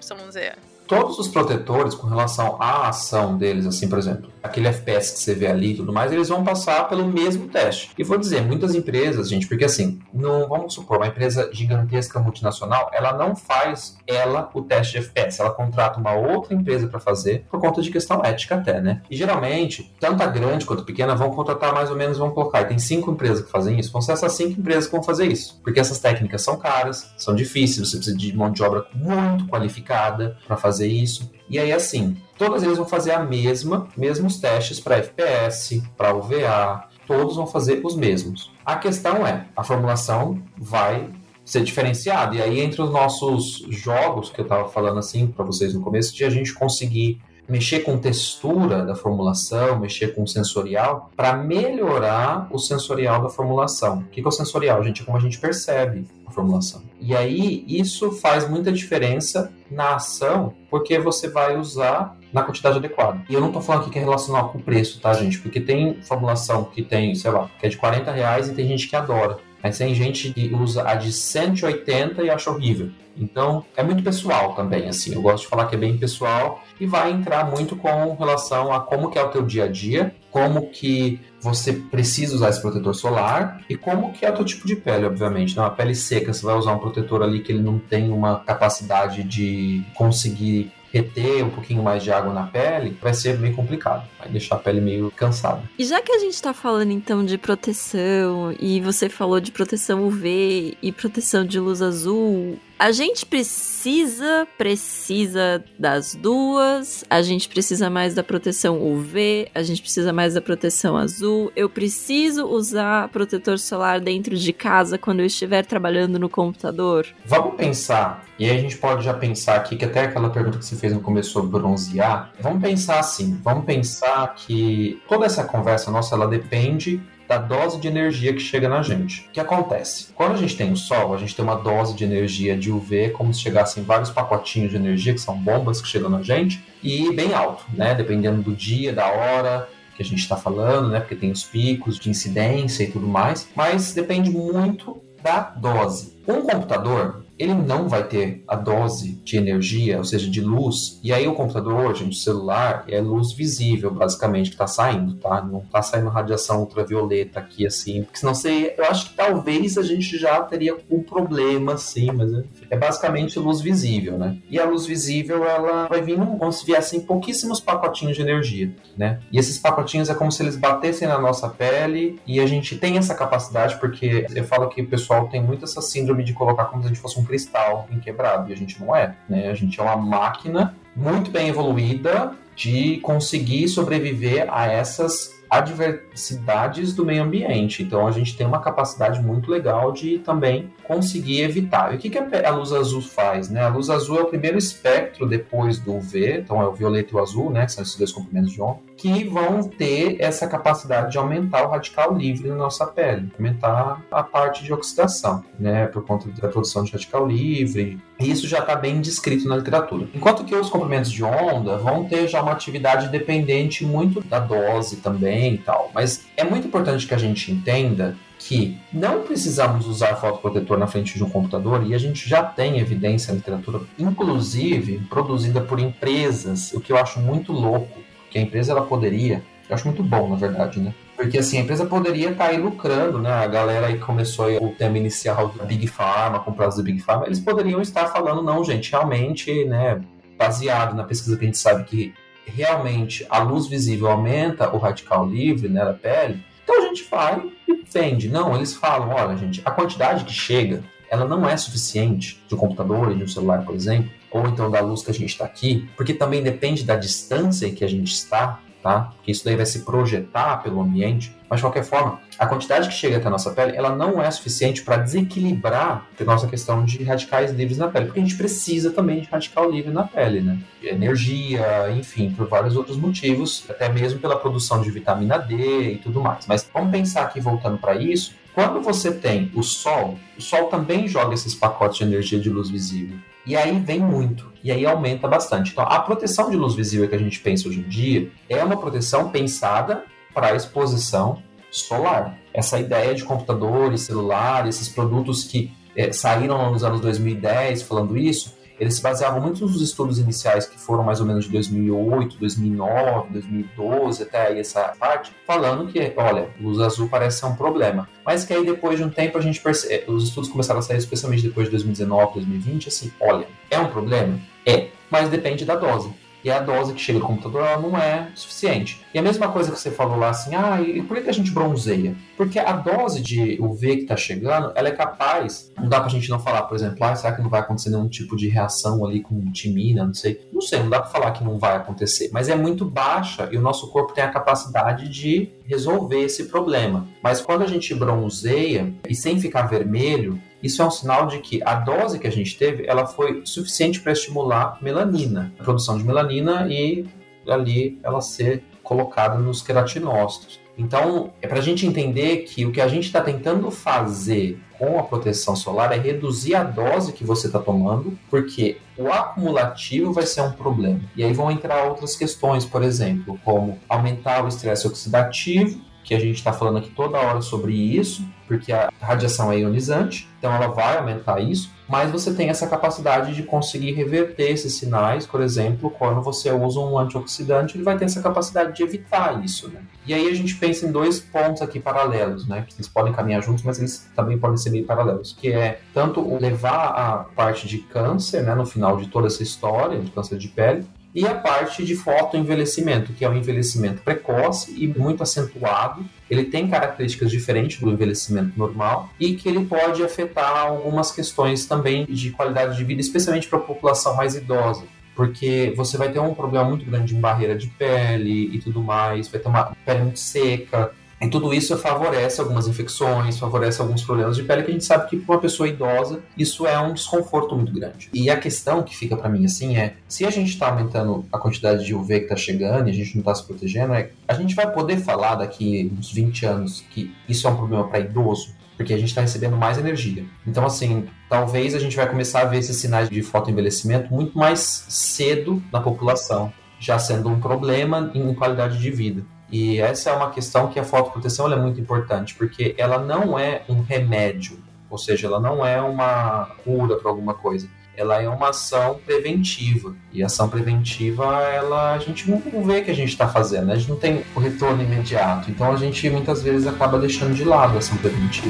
Todos os protetores com relação à ação deles, assim, por exemplo, aquele FPS que você vê ali e tudo mais, eles vão passar pelo mesmo teste. E vou dizer, muitas empresas, gente, porque assim, não vamos supor, uma empresa gigantesca multinacional, ela não faz ela o teste de FPS, ela contrata uma outra empresa para fazer por conta de questão ética até, né? E geralmente, tanto a grande quanto a pequena vão contratar mais ou menos, vão colocar, tem cinco empresas que fazem isso, vão ser essas cinco empresas que vão fazer isso, porque essas técnicas são caras, são difíceis, você precisa de mão de obra muito qualificada para fazer fazer isso. E aí, assim, todas eles vão fazer a mesma, mesmos testes para FPS, para UVA, todos vão fazer os mesmos. A questão é, a formulação vai ser diferenciada. E aí, entre os nossos jogos, que eu estava falando assim para vocês no começo, de a gente conseguir mexer com textura da formulação, mexer com sensorial, para melhorar o sensorial da formulação. O que é o sensorial, gente? É como a gente percebe a formulação. E aí, isso faz muita diferença na ação, porque você vai usar na quantidade adequada. E eu não estou falando aqui que é relacionado com o preço, tá, gente? Porque tem formulação que tem, sei lá, que é de 40 reais e tem gente que adora. Mas tem gente que usa a de 180 e acha horrível. Então, é muito pessoal também, assim. Eu gosto de falar que é bem pessoal e vai entrar muito com relação a como que é o teu dia a dia, como que você precisa usar esse protetor solar e como que é o teu tipo de pele, obviamente. Não, a pele seca, você vai usar um protetor ali que ele não tem uma capacidade de conseguir reter um pouquinho mais de água na pele, vai ser meio complicado. Vai deixar a pele meio cansada. E já que a gente tá falando então de proteção, e você falou de proteção UV e proteção de luz azul, a gente precisa, precisa das duas. A gente precisa mais da proteção UV, a gente precisa mais da proteção azul. Eu preciso usar protetor solar dentro de casa quando eu estiver trabalhando no computador. Vamos pensar, e aí a gente pode já pensar aqui, que até aquela pergunta que você fez no começo sobre bronzear, vamos pensar assim, vamos pensar que toda essa conversa nossa, ela depende da dose de energia que chega na gente. O que acontece? Quando a gente tem o sol, a gente tem uma dose de energia de UV, como se chegassem vários pacotinhos de energia, que são bombas que chegam na gente, e bem alto, né? Dependendo do dia, da hora, que a gente está falando, né? Porque tem os picos de incidência e tudo mais, mas depende muito da dose. Um computador, ele não vai ter a dose de energia, ou seja, de luz. E aí o computador hoje, o celular, é luz visível, basicamente, que está saindo, tá? Não está saindo radiação ultravioleta aqui, assim. Porque senão você, eu acho que talvez a gente já teria um problema, assim, mas enfim. é basicamente luz visível, né? E a luz visível, ela vai vir como se viessem pouquíssimos pacotinhos de energia, né? E esses pacotinhos é como se eles batessem na nossa pele e a gente tem essa capacidade, porque eu falo que o pessoal tem muito essa síndrome de colocar como se a gente fosse um cristal inquebrável, e a gente não é, né? A gente é uma máquina muito bem evoluída de conseguir sobreviver a essas adversidades do meio ambiente. Então a gente tem uma capacidade muito legal de também conseguir evitar. E o que, que a luz azul faz? Né? A luz azul é o primeiro espectro depois do UV, então é o violeta e o azul, né, que são esses dois comprimentos de onda, que vão ter essa capacidade de aumentar o radical livre na nossa pele, aumentar a parte de oxidação, né, por conta da produção de radical livre. E isso já está bem descrito na literatura. Enquanto que os comprimentos de onda vão ter já uma atividade dependente muito da dose também e tal. Mas é muito importante que a gente entenda que não precisamos usar fotoprotetor na frente de um computador e a gente já tem evidência na literatura, inclusive produzida por empresas, o que eu acho muito louco, que a empresa ela poderia, eu acho muito bom na verdade, né? Porque assim, a empresa poderia estar tá aí lucrando, né? A galera aí começou aí, o tema inicial do Big Pharma, comprados do Big Pharma, eles poderiam estar falando, não, gente, realmente, né? Baseado na pesquisa que a gente sabe que realmente a luz visível aumenta o radical livre né, da pele, então a gente vai e vende. Não, eles falam, olha, gente, a quantidade que chega, ela não é suficiente de um computador e de um celular, por exemplo, ou então da luz que a gente está aqui, porque também depende da distância em que a gente está, tá? Porque isso daí vai se projetar pelo ambiente. Mas de qualquer forma, a quantidade que chega até a nossa pele, ela não é suficiente para desequilibrar a nossa questão de radicais livres na pele, porque a gente precisa também de radical livre na pele, né? De energia, enfim, por vários outros motivos, até mesmo pela produção de vitamina D e tudo mais. Mas vamos pensar aqui voltando para isso, quando você tem o sol, o sol também joga esses pacotes de energia de luz visível. E aí vem muito, e aí aumenta bastante. Então, a proteção de luz visível que a gente pensa hoje em dia é uma proteção pensada para exposição solar. Essa ideia de computadores, celulares, esses produtos que é, saíram nos anos 2010 falando isso, eles se baseavam muito nos estudos iniciais que foram mais ou menos de 2008, 2009, 2012, até aí essa parte, falando que, olha, luz azul parece ser um problema. Mas que aí depois de um tempo a gente percebe, é, os estudos começaram a sair, especialmente depois de 2019, 2020, assim, olha, é um problema? É, mas depende da dose e a dose que chega do computador ela não é suficiente. E a mesma coisa que você falou lá assim, ah, e por que a gente bronzeia? Porque a dose de UV que está chegando, ela é capaz, não dá pra gente não falar, por exemplo, ah, será que não vai acontecer nenhum tipo de reação ali com timina, não sei. Não sei, não dá pra falar que não vai acontecer, mas é muito baixa e o nosso corpo tem a capacidade de resolver esse problema. Mas quando a gente bronzeia e sem ficar vermelho, isso é um sinal de que a dose que a gente teve, ela foi suficiente para estimular melanina, a produção de melanina e ali ela ser colocada nos queratinócitos. Então, é para a gente entender que o que a gente está tentando fazer com a proteção solar é reduzir a dose que você está tomando, porque o acumulativo vai ser um problema. E aí vão entrar outras questões, por exemplo, como aumentar o estresse oxidativo, que a gente está falando aqui toda hora sobre isso, porque a radiação é ionizante, então ela vai aumentar isso, mas você tem essa capacidade de conseguir reverter esses sinais, por exemplo, quando você usa um antioxidante, ele vai ter essa capacidade de evitar isso, né? E aí a gente pensa em dois pontos aqui paralelos, né? Que eles podem caminhar juntos, mas eles também podem ser meio paralelos, que é tanto levar a parte de câncer, né, no final de toda essa história de câncer de pele, e a parte de fotoenvelhecimento, que é o envelhecimento precoce e muito acentuado. Ele tem características diferentes do envelhecimento normal e que ele pode afetar algumas questões também de qualidade de vida, especialmente para a população mais idosa porque você vai ter um problema muito grande em barreira de pele e tudo mais, vai ter uma pele muito seca, e tudo isso favorece algumas infecções, favorece alguns problemas de pele que a gente sabe que para uma pessoa idosa isso é um desconforto muito grande. E a questão que fica para mim assim é, se a gente está aumentando a quantidade de UV que está chegando e a gente não está se protegendo, é, a gente vai poder falar daqui uns 20 anos que isso é um problema para idoso? Porque a gente está recebendo mais energia. Então, assim, talvez a gente vai começar a ver esses sinais de fotoenvelhecimento muito mais cedo na população, já sendo um problema em qualidade de vida. E essa é uma questão que a fotoproteção é muito importante, porque ela não é um remédio, ou seja, ela não é uma cura para alguma coisa. Ela é uma ação preventiva. E ação preventiva, ela a gente não vê que a gente está fazendo, né? a gente não tem o retorno imediato. Então a gente muitas vezes acaba deixando de lado a ação preventiva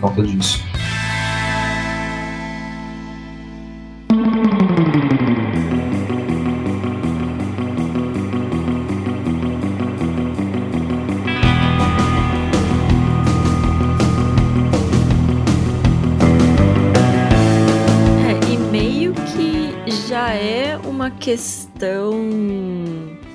por conta disso. Questão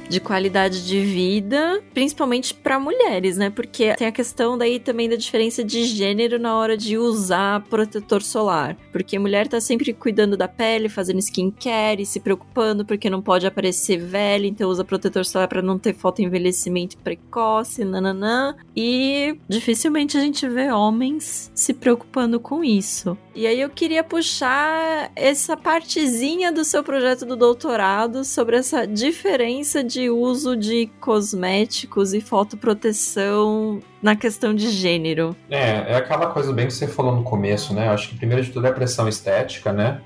de qualidade de vida, principalmente para mulheres, né? Porque tem a questão daí também da diferença de gênero na hora de usar protetor solar. Porque mulher tá sempre cuidando da pele, fazendo skincare, se preocupando porque não pode aparecer velha, então usa protetor solar para não ter fotoenvelhecimento precoce, nananã. E dificilmente a gente vê homens se preocupando com isso. E aí eu queria puxar essa partezinha do seu projeto do doutorado sobre essa diferença de uso de cosméticos e fotoproteção na questão de gênero. É, é aquela coisa bem que você falou no começo, né? Eu acho que primeiro de tudo é a pressão estética, né?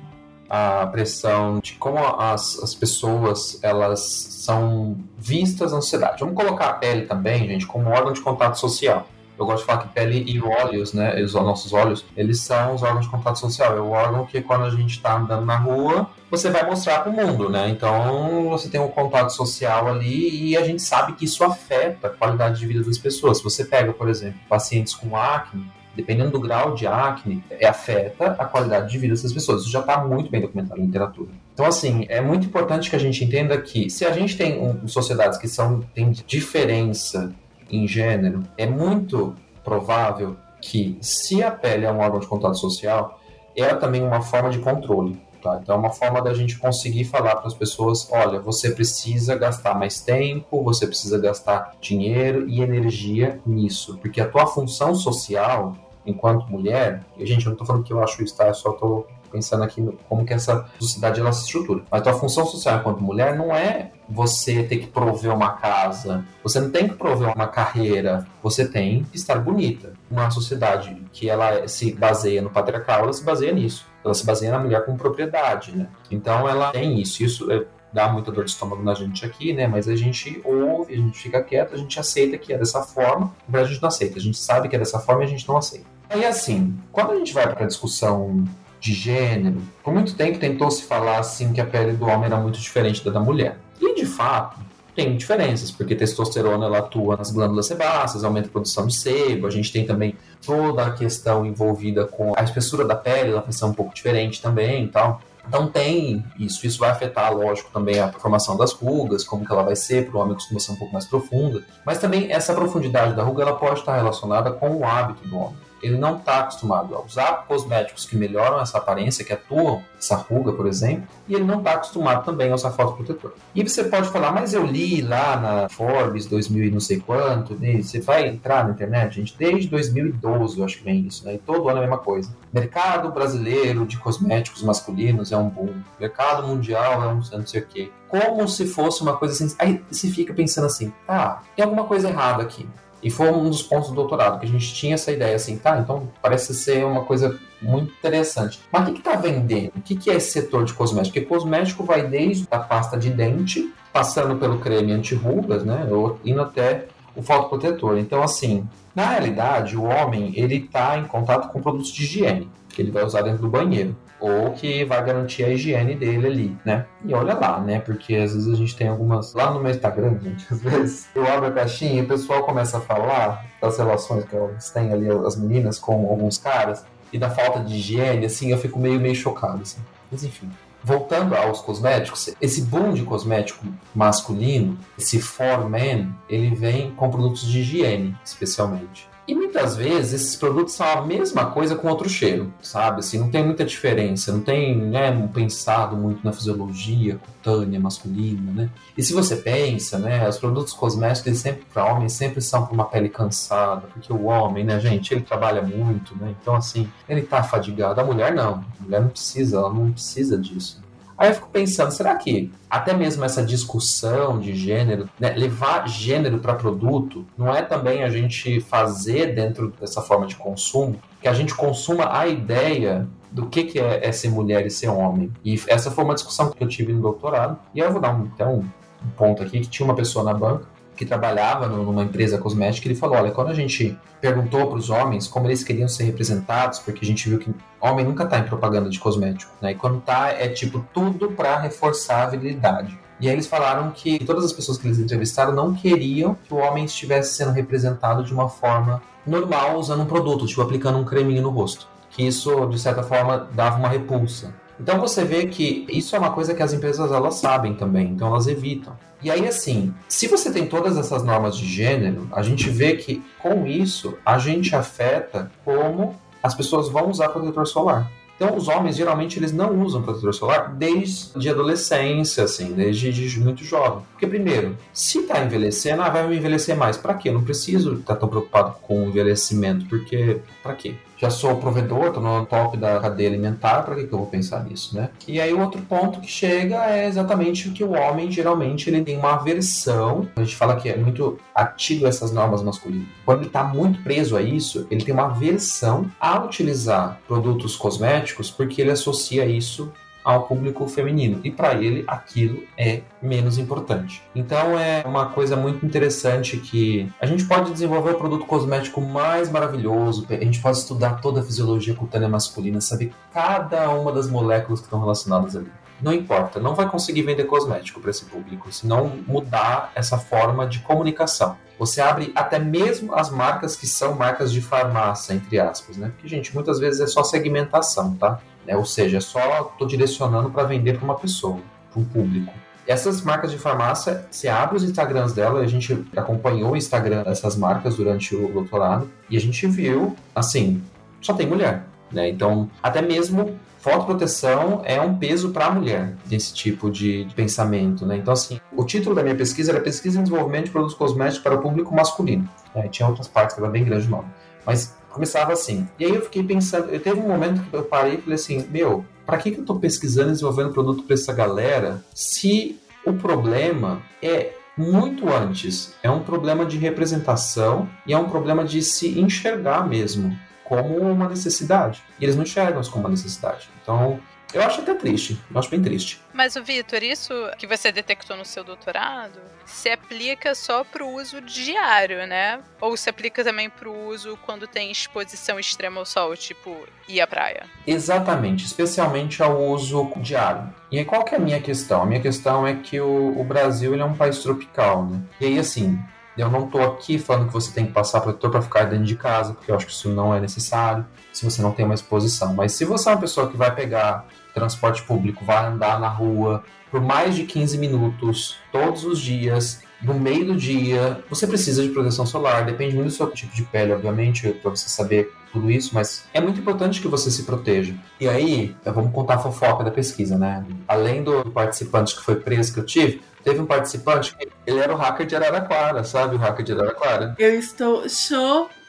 A pressão de como as, as pessoas elas são vistas na sociedade. Vamos colocar a pele também, gente, como órgão de contato social. Eu gosto de falar que pele e olhos, né? Os nossos olhos, eles são os órgãos de contato social. É o órgão que quando a gente está andando na rua, você vai mostrar para o mundo, né? Então você tem um contato social ali e a gente sabe que isso afeta a qualidade de vida das pessoas. Se você pega, por exemplo, pacientes com acne, dependendo do grau de acne, é, afeta a qualidade de vida dessas pessoas. Isso já está muito bem documentado em literatura. Então, assim, é muito importante que a gente entenda que se a gente tem um, sociedades que são, têm diferença em gênero, é muito provável que, se a pele é um órgão de contato social, ela também é uma forma de controle. Tá? Então, é uma forma da gente conseguir falar para as pessoas: olha, você precisa gastar mais tempo, você precisa gastar dinheiro e energia nisso, porque a tua função social, enquanto mulher, e gente, eu não estou falando que eu acho isso, tá? Eu só estou pensando aqui no, como que essa sociedade ela se estrutura. Mas tua função social enquanto mulher não é você ter que prover uma casa, você não tem que prover uma carreira, você tem que estar bonita. Uma sociedade que ela se baseia no patriarcal, ela se baseia nisso. Ela se baseia na mulher com propriedade, né? Então ela tem isso. Isso é, dá muita dor de estômago na gente aqui, né? Mas a gente ouve, a gente fica quieto, a gente aceita que é dessa forma, mas a gente não aceita. A gente sabe que é dessa forma e a gente não aceita. Aí assim, quando a gente vai para a discussão de gênero, por muito tempo tentou se falar assim que a pele do homem era muito diferente da da mulher. E de fato, tem diferenças, porque testosterona ela atua nas glândulas sebáceas, aumenta a produção de sebo, a gente tem também toda a questão envolvida com a espessura da pele, ela vai ser um pouco diferente também e tal. Então tem isso, isso vai afetar, lógico, também a formação das rugas, como que ela vai ser, para o homem costuma ser um pouco mais profunda, mas também essa profundidade da ruga ela pode estar relacionada com o hábito do homem ele não está acostumado a usar cosméticos que melhoram essa aparência, que atuam essa ruga, por exemplo, e ele não está acostumado também a usar fotoprotetor. E você pode falar, mas eu li lá na Forbes 2000 e não sei quanto, né? você vai entrar na internet, gente, desde 2012 eu acho que vem isso, né? E todo ano é a mesma coisa. Mercado brasileiro de cosméticos masculinos é um boom. Mercado mundial é um não sei o quê. Como se fosse uma coisa assim. Aí você fica pensando assim, tá, tem alguma coisa errada aqui. E foi um dos pontos do doutorado, que a gente tinha essa ideia assim, tá, então parece ser uma coisa muito interessante. Mas o que está vendendo? O que, que é esse setor de cosmético? Porque cosmético vai desde a pasta de dente, passando pelo creme anti-rugas, né, ou indo até o fotoprotetor. Então, assim, na realidade, o homem, ele está em contato com produtos de higiene, que ele vai usar dentro do banheiro ou que vai garantir a higiene dele ali, né? E olha lá, né? Porque às vezes a gente tem algumas. Lá no meu Instagram, gente, às vezes eu abro a caixinha e o pessoal começa a falar das relações que elas têm ali, as meninas, com alguns caras, e da falta de higiene, assim, eu fico meio, meio chocado, assim. Mas enfim. Voltando aos cosméticos, esse boom de cosmético masculino, esse for men, ele vem com produtos de higiene, especialmente. E muitas vezes esses produtos são a mesma coisa com outro cheiro, sabe? Assim, não tem muita diferença, não tem né, pensado muito na fisiologia cutânea masculina, né? E se você pensa, né, os produtos cosméticos eles sempre para homens sempre são para uma pele cansada, porque o homem, né, gente, ele trabalha muito, né? Então assim, ele tá fadigado. A mulher não, a mulher não precisa, ela não precisa disso. Aí eu fico pensando, será que até mesmo essa discussão de gênero, né, levar gênero para produto, não é também a gente fazer dentro dessa forma de consumo que a gente consuma a ideia do que, que é, é ser mulher e ser homem. E essa foi uma discussão que eu tive no doutorado. E eu vou dar um, então, um ponto aqui que tinha uma pessoa na banca que trabalhava numa empresa cosmética, ele falou: olha, quando a gente perguntou para os homens como eles queriam ser representados, porque a gente viu que homem nunca está em propaganda de cosmético, né? E quando tá, é tipo tudo para reforçar a virilidade. E aí eles falaram que todas as pessoas que eles entrevistaram não queriam que o homem estivesse sendo representado de uma forma normal usando um produto, tipo aplicando um creminho no rosto. Que isso, de certa forma, dava uma repulsa. Então você vê que isso é uma coisa que as empresas elas sabem também, então elas evitam. E aí assim, se você tem todas essas normas de gênero, a gente vê que com isso a gente afeta como as pessoas vão usar protetor solar. Então, os homens geralmente eles não usam protetor solar desde a adolescência, assim, desde de muito jovem. Porque, primeiro, se tá envelhecendo, ah, vai envelhecer mais. Para quê? Eu não preciso estar tão preocupado com o envelhecimento, porque para quê? Já sou provedor, estou no top da cadeia alimentar, para que, que eu vou pensar nisso, né? E aí o outro ponto que chega é exatamente que o homem, geralmente, ele tem uma aversão, a gente fala que é muito ativo essas normas masculinas. Quando ele está muito preso a isso, ele tem uma aversão a utilizar produtos cosméticos porque ele associa isso ao público feminino. E para ele aquilo é menos importante. Então é uma coisa muito interessante que a gente pode desenvolver o produto cosmético mais maravilhoso, a gente pode estudar toda a fisiologia cutânea masculina, saber cada uma das moléculas que estão relacionadas ali. Não importa, não vai conseguir vender cosmético para esse público se não mudar essa forma de comunicação. Você abre até mesmo as marcas que são marcas de farmácia, entre aspas, né? Porque, gente, muitas vezes é só segmentação, tá? Né? Ou seja, é só estou direcionando para vender para uma pessoa, para um público. Essas marcas de farmácia, você abre os Instagrams dela, a gente acompanhou o Instagram dessas marcas durante o doutorado e a gente viu, assim, só tem mulher. Né? Então, até mesmo fotoproteção é um peso para a mulher desse tipo de, de, pensamento, né? Então, assim, o título da minha pesquisa era Pesquisa em Desenvolvimento de Produtos Cosméticos para o Público Masculino. É, tinha outras partes que era bem grande o nome. Mas começava assim. E aí eu fiquei pensando, eu teve um momento que eu parei e falei assim, meu, para que, que eu estou pesquisando e desenvolvendo produto para essa galera se o problema é muito antes, é um problema de representação e é um problema de se enxergar mesmo como uma necessidade. E eles não enxergam isso como uma necessidade. Então, eu acho até triste. Eu acho bem triste. Mas, o Vitor, isso que você detectou no seu doutorado se aplica só para o uso diário, né? Ou se aplica também para o uso quando tem exposição extrema ao sol, tipo ir à praia? Exatamente, especialmente ao uso diário. E aí, qual que é a minha questão? A minha questão é que o, o Brasil é um país tropical, né? E aí, assim, eu não estou aqui falando que você tem que passar protetor para ficar dentro de casa, porque eu acho que isso não é necessário, se você não tem uma exposição. Mas se você é uma pessoa que vai pegar transporte público, vai andar na rua por mais de 15 minutos, todos os dias, no meio do dia, você precisa de proteção solar. Depende muito do seu tipo de pele, obviamente, para você saber tudo isso, mas é muito importante que você se proteja. E aí, vamos contar a fofoca da pesquisa, né? Além do participante que foi preso que eu tive, teve um participante que ele era o hacker de Araraquara, sabe? O hacker de Araraquara. Eu estou chocada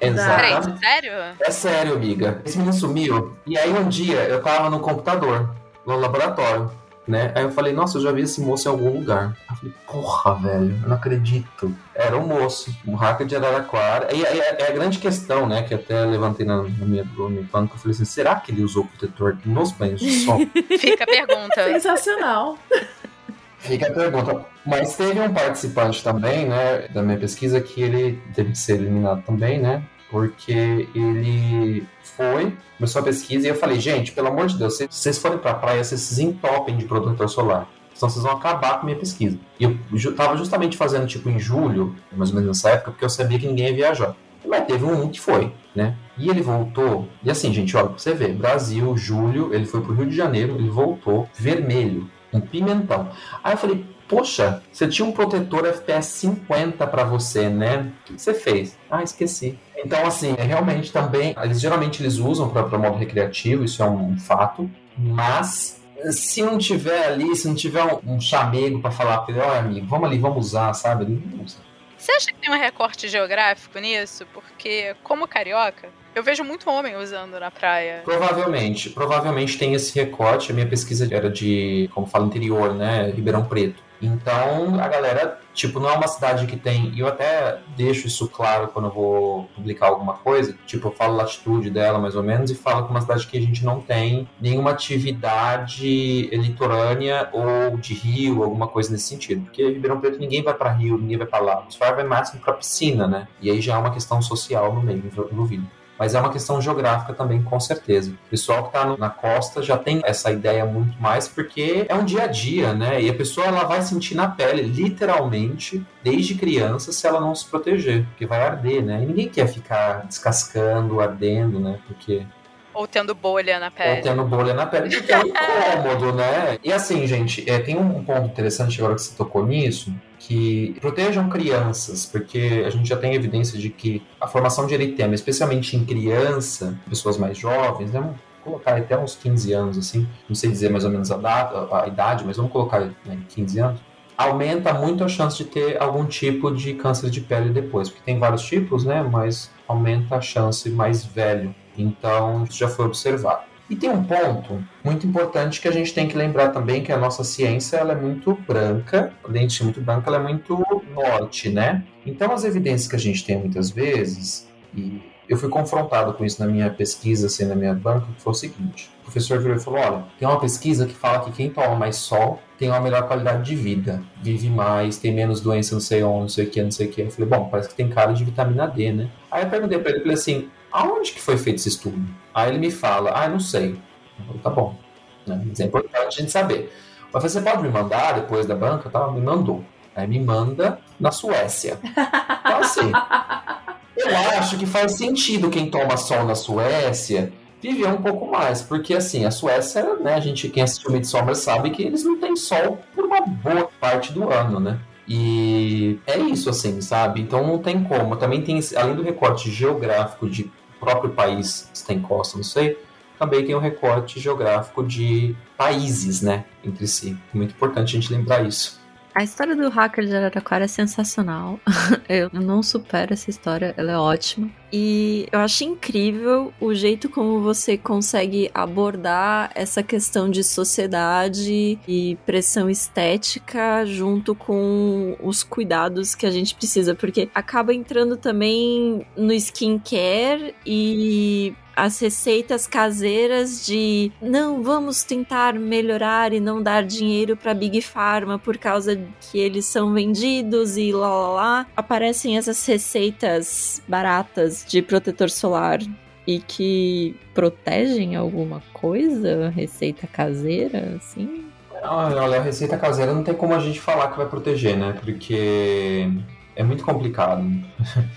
Exato. Peraí, sério? É sério, amiga. Esse menino sumiu. E aí um dia eu tava no computador, no laboratório. Né? Aí eu falei, nossa, eu já vi esse moço em algum lugar. Eu falei, porra, velho, eu não acredito. Era um moço, um hacker de Araraquara. E é, a grande questão, né, que até levantei na, na minha, no meu plano, que eu falei assim, será que ele usou protetor nos banhos de sol? Fica a pergunta. Sensacional. Fica a pergunta. Mas teve um participante também, né, da minha pesquisa que ele teve que ser eliminado também, né? Porque ele foi, começou a pesquisa e eu falei, gente, pelo amor de Deus, se vocês forem pra praia, vocês se entopem de protetor solar. Senão vocês vão acabar com a minha pesquisa. E eu tava justamente fazendo, tipo, em julho, mais ou menos nessa época, porque eu sabia que ninguém ia viajar. Mas teve um que foi, né? E ele voltou. E assim, gente, olha, pra você ver, Brasil, julho, ele foi pro Rio de Janeiro, ele voltou vermelho um pimentão. Aí eu falei, poxa, você tinha um protetor FPS 50 para você, né? O que você fez? Ah, esqueci. Então, assim, é realmente também, eles geralmente eles usam para modo recreativo, isso é um fato, mas se não tiver ali, se não tiver um, um chamego para falar para ele, olha amigo, vamos ali, vamos usar, sabe? Ele não usa. Você acha que tem um recorte geográfico nisso? Porque, como carioca, eu vejo muito homem usando na praia. Provavelmente, provavelmente tem esse recorte. A minha pesquisa era de, como fala, interior, né? Ribeirão Preto. Então, a galera, tipo, não é uma cidade que tem. E eu até deixo isso claro quando eu vou publicar alguma coisa. Tipo, eu falo a latitude dela, mais ou menos, e falo que é uma cidade que a gente não tem nenhuma atividade litorânea ou de rio, alguma coisa nesse sentido. Porque Ribeirão Preto ninguém vai para rio, ninguém vai para lá. Os vai máximo para piscina, né? E aí já é uma questão social no meio envolvido mas é uma questão geográfica também, com certeza. O pessoal que está na costa já tem essa ideia muito mais, porque é um dia a dia, né? E a pessoa ela vai sentir na pele, literalmente, desde criança, se ela não se proteger, porque vai arder, né? E ninguém quer ficar descascando, ardendo, né? Porque Ou tendo bolha na Ou pele. tendo bolha na pele, porque é incômodo, né? E assim, gente, é, tem um ponto interessante agora que você tocou nisso, que protejam crianças, porque a gente já tem evidência de que a formação de eritema, especialmente em criança, pessoas mais jovens, né? Colocar até uns 15 anos, assim, não sei dizer mais ou menos a, data, a idade, mas vamos colocar né, 15 anos, aumenta muito a chance de ter algum tipo de câncer de pele depois, porque tem vários tipos, né? Mas aumenta a chance mais velho. Então, isso já foi observado. E tem um ponto muito importante que a gente tem que lembrar também que a nossa ciência ela é muito branca, além de ser muito branca, ela é muito norte, né? Então as evidências que a gente tem muitas vezes, e eu fui confrontado com isso na minha pesquisa, assim, na minha banca, que foi o seguinte: o professor virou e falou: olha, tem uma pesquisa que fala que quem toma mais sol tem uma melhor qualidade de vida, vive mais, tem menos doença, não sei onde, não sei o que, não sei o que. Eu falei: bom, parece que tem cara de vitamina D, né? Aí eu perguntei pra ele, falei assim: aonde que foi feito esse estudo? Aí ele me fala: ah, não sei. Falei, tá bom, né? mas é importante a gente saber. Falei, você pode me mandar depois da banca? Tá? Me mandou. Aí me manda na Suécia. Então, assim, eu acho que faz sentido quem toma sol na Suécia viver um pouco mais, porque assim, a Suécia, né, a gente, quem assistiu Midsommar sabe que eles não têm sol por uma boa parte do ano, né? E é isso, assim, sabe? Então não tem como. Também tem, além do recorte geográfico de próprio país, se tem costa, não sei, também tem o recorte geográfico de países, né, entre si. Muito importante a gente lembrar isso. A história do hacker de Araraquara é sensacional. eu não supero essa história, ela é ótima. E eu acho incrível o jeito como você consegue abordar essa questão de sociedade e pressão estética junto com os cuidados que a gente precisa, porque acaba entrando também no skincare e as receitas caseiras de não vamos tentar melhorar e não dar dinheiro para Big Pharma por causa que eles são vendidos e lá lá lá. Aparecem essas receitas baratas de protetor solar e que protegem alguma coisa, receita caseira, assim. Olha, a receita caseira não tem como a gente falar que vai proteger, né? Porque é muito complicado.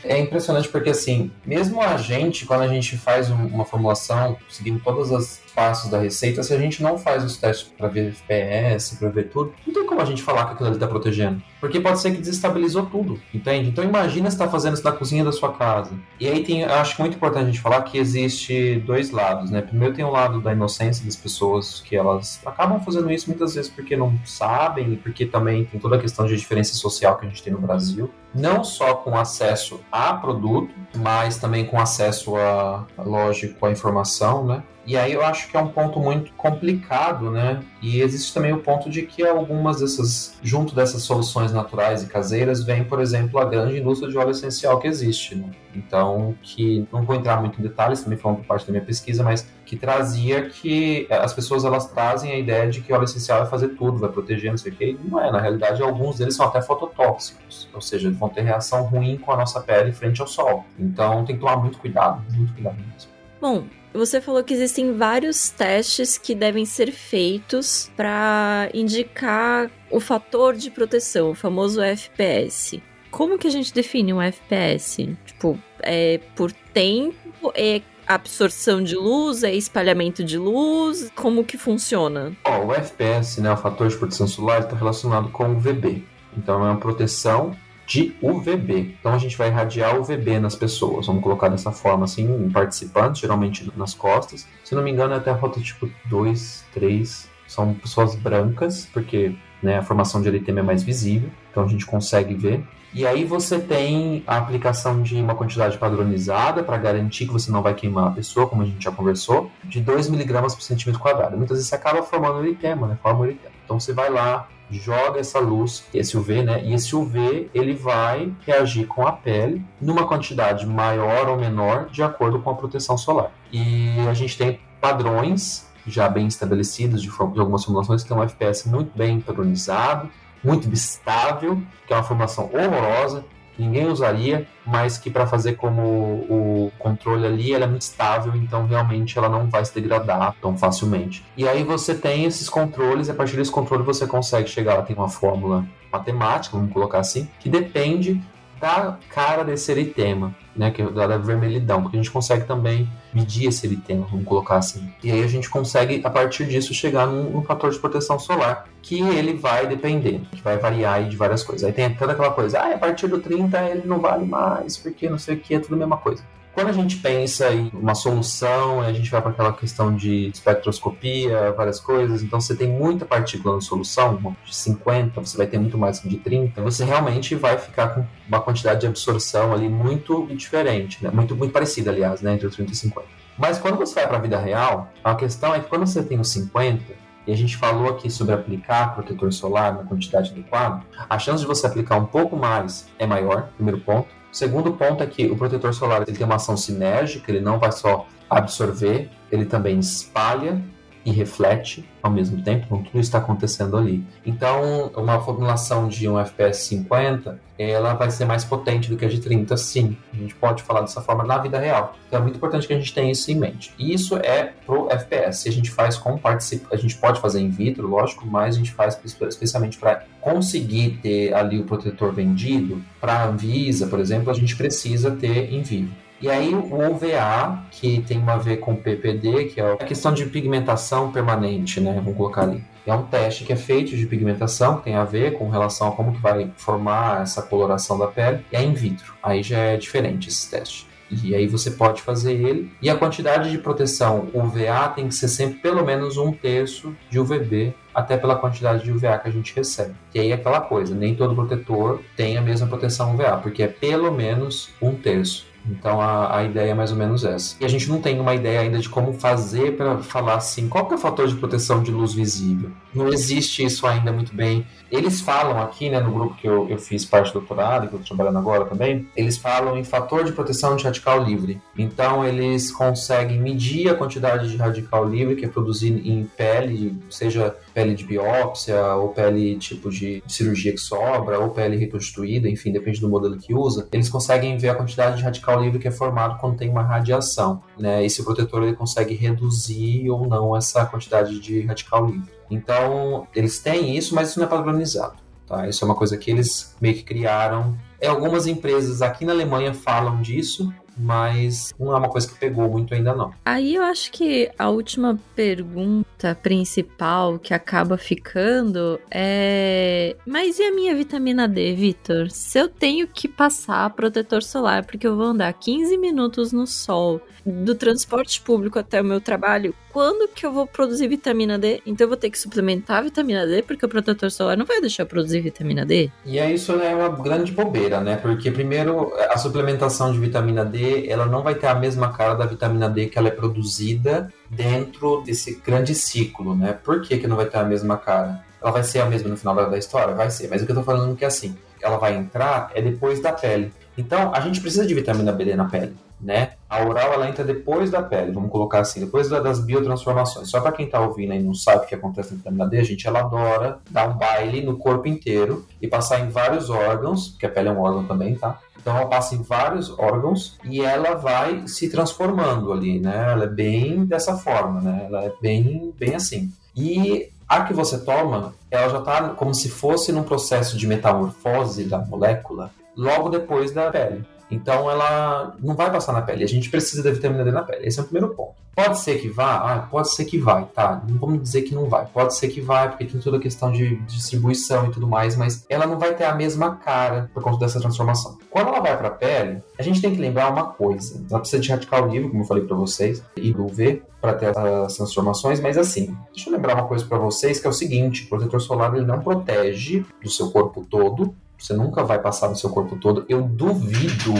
É impressionante porque, assim, mesmo a gente, quando a gente faz um- uma formulação, seguindo todos os passos da receita, se a gente não faz os testes para ver FPS, para ver tudo, não tem como a gente falar que aquilo ali está protegendo. Porque pode ser que desestabilizou tudo, entende? Então imagina você tá fazendo isso na cozinha da sua casa. E aí tem, acho muito importante a gente falar que existe dois lados, né? Primeiro tem o lado da inocência das pessoas, que elas acabam fazendo isso muitas vezes porque não sabem e porque também tem toda a questão de diferença social que a gente tem no Brasil. Não só com acesso a produto, mas também com acesso a, lógico, a informação, né? E aí eu acho que é um ponto muito complicado, né? E existe também o ponto de que algumas dessas, junto dessas soluções naturais e caseiras, vem, por exemplo, a grande indústria de óleo essencial que existe, né? Então, que não vou entrar muito em detalhes, também falando por parte da minha pesquisa, mas que trazia que eh, as pessoas elas trazem a ideia de que óleo essencial vai fazer tudo, vai proteger, não sei o quê. Não é, na realidade, alguns deles são até fototóxicos, ou seja, vão ter reação ruim com a nossa pele frente ao sol. Então, tem que tomar muito cuidado, muito cuidado mesmo. Bom, você falou que existem vários testes que devem ser feitos para indicar o fator de proteção, o famoso FPS. Como que a gente define um FPS? Tipo, é por tempo, é absorção de luz, é espalhamento de luz? Como que funciona? O FPS, né, o fator de proteção solar, está relacionado com o UVB. Então, é uma proteção de UVB. Então, a gente vai irradiar UVB nas pessoas. Vamos colocar dessa forma, assim, em participantes, geralmente nas costas. Se não me engano, é até a fototipo 2, 3. São pessoas brancas, porque né, a formação de eritema é mais visível. Então, a gente consegue ver. E aí você tem a aplicação de uma quantidade padronizada para garantir que você não vai queimar a pessoa, como a gente já conversou, de 2 miligramas por centímetro quadrado. Muitas vezes você acaba formando eritema, né? Forma eritema. Então você vai lá, joga essa luz, esse UV, né? E esse UV ele vai reagir com a pele numa quantidade maior ou menor de acordo com a proteção solar. E a gente tem padrões já bem estabelecidos de, de algumas formulações que tem um FPS muito bem padronizado, muito estável, que é uma formação horrorosa, ninguém usaria, mas que para fazer como o controle ali, ela é muito estável, então realmente ela não vai se degradar tão facilmente. E aí você tem esses controles, e a partir desse controle você consegue chegar, tem uma fórmula matemática, vamos colocar assim, que depende da cara desse eritema, né, que é da vermelhidão, porque a gente consegue também medir esse eritema, vamos colocar assim. E aí a gente consegue, a partir disso, chegar num, num fator de proteção solar, que ele vai dependendo, que vai variar de várias coisas. Aí tem toda aquela coisa, ah, a partir do 30 ele não vale mais, porque não sei o que, é tudo a mesma coisa. Quando a gente pensa em uma solução, a gente vai para aquela questão de espectroscopia, várias coisas, então você tem muita partícula na solução, de 50, você vai ter muito mais de 30, você realmente vai ficar com uma quantidade de absorção ali muito diferente, né? muito, muito parecida, aliás, né? entre os 30 e 50. Mas quando você vai para a vida real, a questão é que quando você tem os 50, e a gente falou aqui sobre aplicar protetor solar na quantidade adequada, a chance de você aplicar um pouco mais é maior, primeiro ponto. O segundo ponto é que o protetor solar ele tem uma ação sinérgica, ele não vai só absorver, ele também espalha e reflete ao mesmo tempo, então tudo está acontecendo ali. Então, uma formulação de um FPS 50, ela vai ser mais potente do que a de 30, sim. A gente pode falar dessa forma na vida real. Então é muito importante que a gente tenha isso em mente. E isso é pro FPS. A gente faz com participa, a gente pode fazer in vitro, lógico, mas a gente faz especialmente para conseguir ter ali o protetor vendido para a Anvisa, por exemplo, a gente precisa ter em vivo. E aí o UVA, que tem a ver com PPD, que é a questão de pigmentação permanente, né? Vamos colocar ali. É um teste que é feito de pigmentação, que tem a ver com relação a como que vai formar essa coloração da pele, e é in vitro. Aí já é diferente esse teste. E aí você pode fazer ele. E a quantidade de proteção UVA tem que ser sempre pelo menos um terço de UVB, até pela quantidade de UVA que a gente recebe. E aí é aquela coisa, nem todo protetor tem a mesma proteção UVA, porque é pelo menos um terço. Então a, a ideia é mais ou menos essa. E a gente não tem uma ideia ainda de como fazer para falar assim, qual que é o fator de proteção de luz visível? Não existe isso ainda muito bem. Eles falam aqui, né, no grupo que eu, eu fiz parte do doutorado, que eu estou trabalhando agora também, eles falam em fator de proteção de radical livre. Então eles conseguem medir a quantidade de radical livre que é produzido em pele, seja pele de biópsia, ou pele tipo de cirurgia que sobra, ou pele reconstituída, enfim, depende do modelo que usa. Eles conseguem ver a quantidade de radical livre que é formado quando tem uma radiação. Né? Esse protetor ele consegue reduzir ou não essa quantidade de radical livre. Então, eles têm isso, mas isso não é padronizado. Tá? Isso é uma coisa que eles meio que criaram. É, algumas empresas aqui na Alemanha falam disso, mas não é uma coisa que pegou muito ainda não. Aí eu acho que a última pergunta principal que acaba ficando é: mas e a minha vitamina D, Vitor? Se eu tenho que passar protetor solar porque eu vou andar 15 minutos no sol, do transporte público até o meu trabalho, quando que eu vou produzir vitamina D? Então eu vou ter que suplementar vitamina D porque o protetor solar não vai deixar eu produzir vitamina D? E é isso é uma grande bobeira, né? Porque primeiro a suplementação de vitamina D ela não vai ter a mesma cara da vitamina D que ela é produzida dentro desse grande ciclo, né? Por que, que não vai ter a mesma cara? Ela vai ser a mesma no final da, história? Vai ser, mas o que eu tô falando é que assim, ela vai entrar é depois da pele. Então, a gente precisa de vitamina B na pele, né? A oral ela entra depois da pele, vamos colocar assim, depois das biotransformações. Só para quem tá ouvindo e não sabe o que acontece na vitamina D, a gente ela adora dar um baile no corpo inteiro e passar em vários órgãos, porque a pele é um órgão também, tá? Então ela passa em vários órgãos e ela vai se transformando ali, né? Ela é bem dessa forma, né? Ela é bem, bem assim. E a que você toma, ela já está como se fosse num processo de metamorfose da molécula logo depois da pele. Então ela não vai passar na pele. A gente precisa da vitamina D na pele. Esse é o primeiro ponto. Pode ser que vá? Ah, pode ser que vai, tá? Não vamos dizer que não vai. Pode ser que vai, porque tem toda a questão de distribuição e tudo mais, mas ela não vai ter a mesma cara por conta dessa transformação. Quando ela vai para a pele, a gente tem que lembrar uma coisa. Ela precisa de radical livre, como eu falei para vocês, e do UV para ter essas transformações, mas assim, deixa eu lembrar uma coisa para vocês que é o seguinte, o protetor solar ele não protege do seu corpo todo, você nunca vai passar no seu corpo todo. Eu duvido,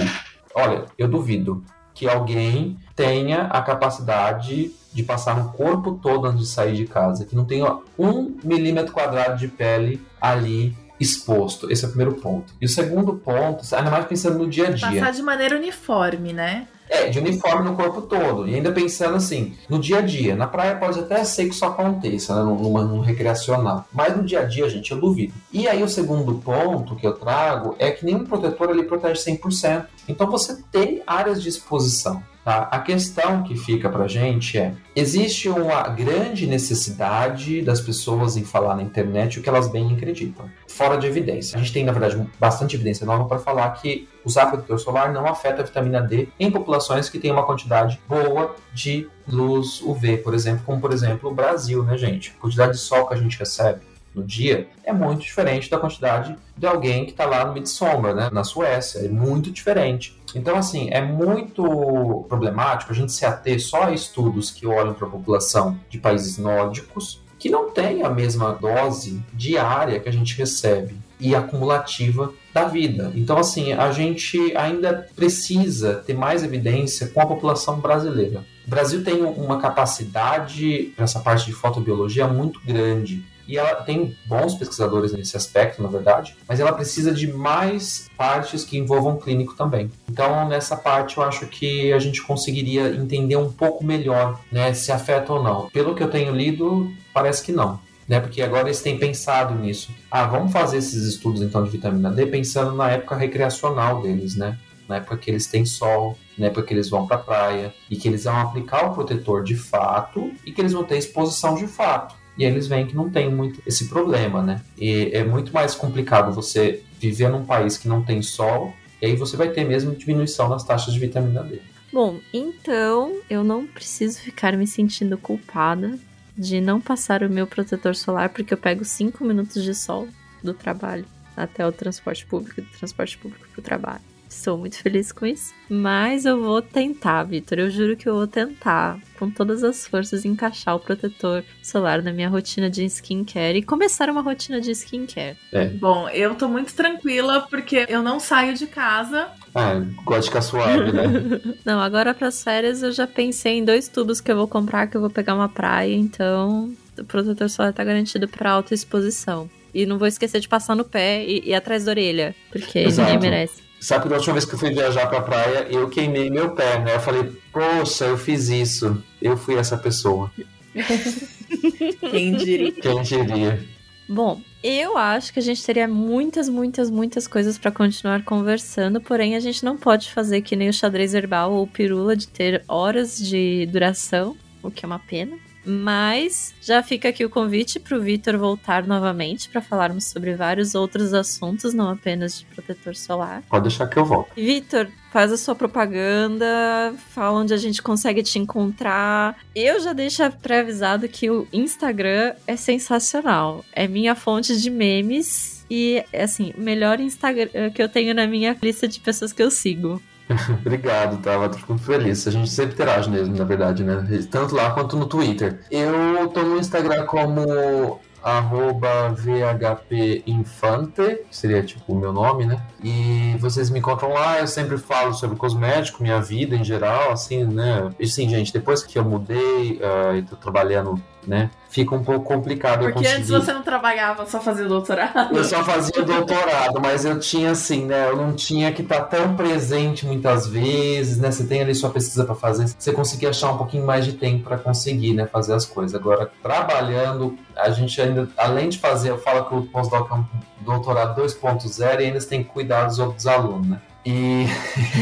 olha, eu duvido que alguém tenha a capacidade de passar no corpo todo antes de sair de casa, que não tenha um milímetro quadrado de pele ali exposto. Esse é o primeiro ponto. E o segundo ponto, ainda mais pensando no dia a dia. Passar de maneira uniforme, né? É, de uniforme no corpo todo. E ainda pensando assim, no dia a dia. Na praia pode até ser que isso aconteça, né? Num recreacional. Mas no dia a dia, gente, eu duvido. E aí o segundo ponto que eu trago é que nenhum protetor ele protege 100%. Então você tem áreas de exposição. Tá? A questão que fica pra gente é: existe uma grande necessidade das pessoas em falar na internet o que elas bem acreditam, fora de evidência. A gente tem, na verdade, bastante evidência nova para falar que usar protetor solar não afeta a vitamina D em populações que têm uma quantidade boa de luz UV, por exemplo, como por exemplo o Brasil, né, gente? A quantidade de sol que a gente recebe no dia é muito diferente da quantidade de alguém que está lá no Midsommar, né, na Suécia. É muito diferente. Então, assim, é muito problemático a gente se ater só a estudos que olham para a população de países nórdicos que não tem a mesma dose diária que a gente recebe e acumulativa da vida. Então, assim, a gente ainda precisa ter mais evidência com a população brasileira. O Brasil tem uma capacidade, nessa parte de fotobiologia, muito grande e ela tem bons pesquisadores nesse aspecto, na verdade, mas ela precisa de mais partes que envolvam clínico também. Então, nessa parte, eu acho que a gente conseguiria entender um pouco melhor né, se afeta ou não. Pelo que eu tenho lido, parece que não. Né, porque agora eles têm pensado nisso. Ah, vamos fazer esses estudos então de vitamina D pensando na época recreacional deles, né? Na época que eles têm sol, na época que eles vão para a praia e que eles vão aplicar o protetor de fato e que eles vão ter exposição de fato e eles veem que não tem muito esse problema, né? E é muito mais complicado você viver num país que não tem sol, e aí você vai ter mesmo diminuição nas taxas de vitamina D. Bom, então eu não preciso ficar me sentindo culpada de não passar o meu protetor solar porque eu pego 5 minutos de sol do trabalho até o transporte público, do transporte público para o trabalho. Estou muito feliz com isso. Mas eu vou tentar, Vitor. Eu juro que eu vou tentar, com todas as forças, encaixar o protetor solar na minha rotina de skincare e começar uma rotina de skincare. É. Bom, eu tô muito tranquila porque eu não saio de casa. Ah, gosto de ficar suave, né? não, agora para as férias eu já pensei em dois tubos que eu vou comprar, que eu vou pegar uma praia, então o protetor solar tá garantido para alta exposição. E não vou esquecer de passar no pé e, e atrás da orelha, porque Exato. ninguém merece. Sabe que da última vez que eu fui viajar pra praia, eu queimei meu pé, né? Eu falei, poxa, eu fiz isso. Eu fui essa pessoa. Quem diria? Quem diria? Bom, eu acho que a gente teria muitas, muitas, muitas coisas para continuar conversando, porém a gente não pode fazer que nem o xadrez herbal ou pirula de ter horas de duração, o que é uma pena. Mas já fica aqui o convite para o Vitor voltar novamente para falarmos sobre vários outros assuntos, não apenas de protetor solar. Pode deixar que eu volto. Vitor, faz a sua propaganda, fala onde a gente consegue te encontrar. Eu já deixo pré-avisado que o Instagram é sensacional. É minha fonte de memes e, assim, melhor Instagram que eu tenho na minha lista de pessoas que eu sigo. Obrigado, tava tá? fico feliz. A gente sempre interage mesmo, na verdade, né? Tanto lá quanto no Twitter. Eu tô no Instagram como arroba VHPinfante, que seria tipo o meu nome, né? E vocês me encontram lá, eu sempre falo sobre cosmético, minha vida em geral, assim, né? E sim, gente, depois que eu mudei uh, e tô trabalhando né? Fica um pouco complicado Porque conseguir... antes você não trabalhava, só fazia doutorado. Eu só fazia doutorado, mas eu tinha assim, né? Eu não tinha que estar tão presente muitas vezes, né? Você tem ali sua pesquisa para fazer, você conseguia achar um pouquinho mais de tempo para conseguir, né? Fazer as coisas. Agora, trabalhando, a gente ainda, além de fazer, eu falo que o pós-doc é um doutorado 2.0 e ainda tem que cuidar dos outros alunos, né? E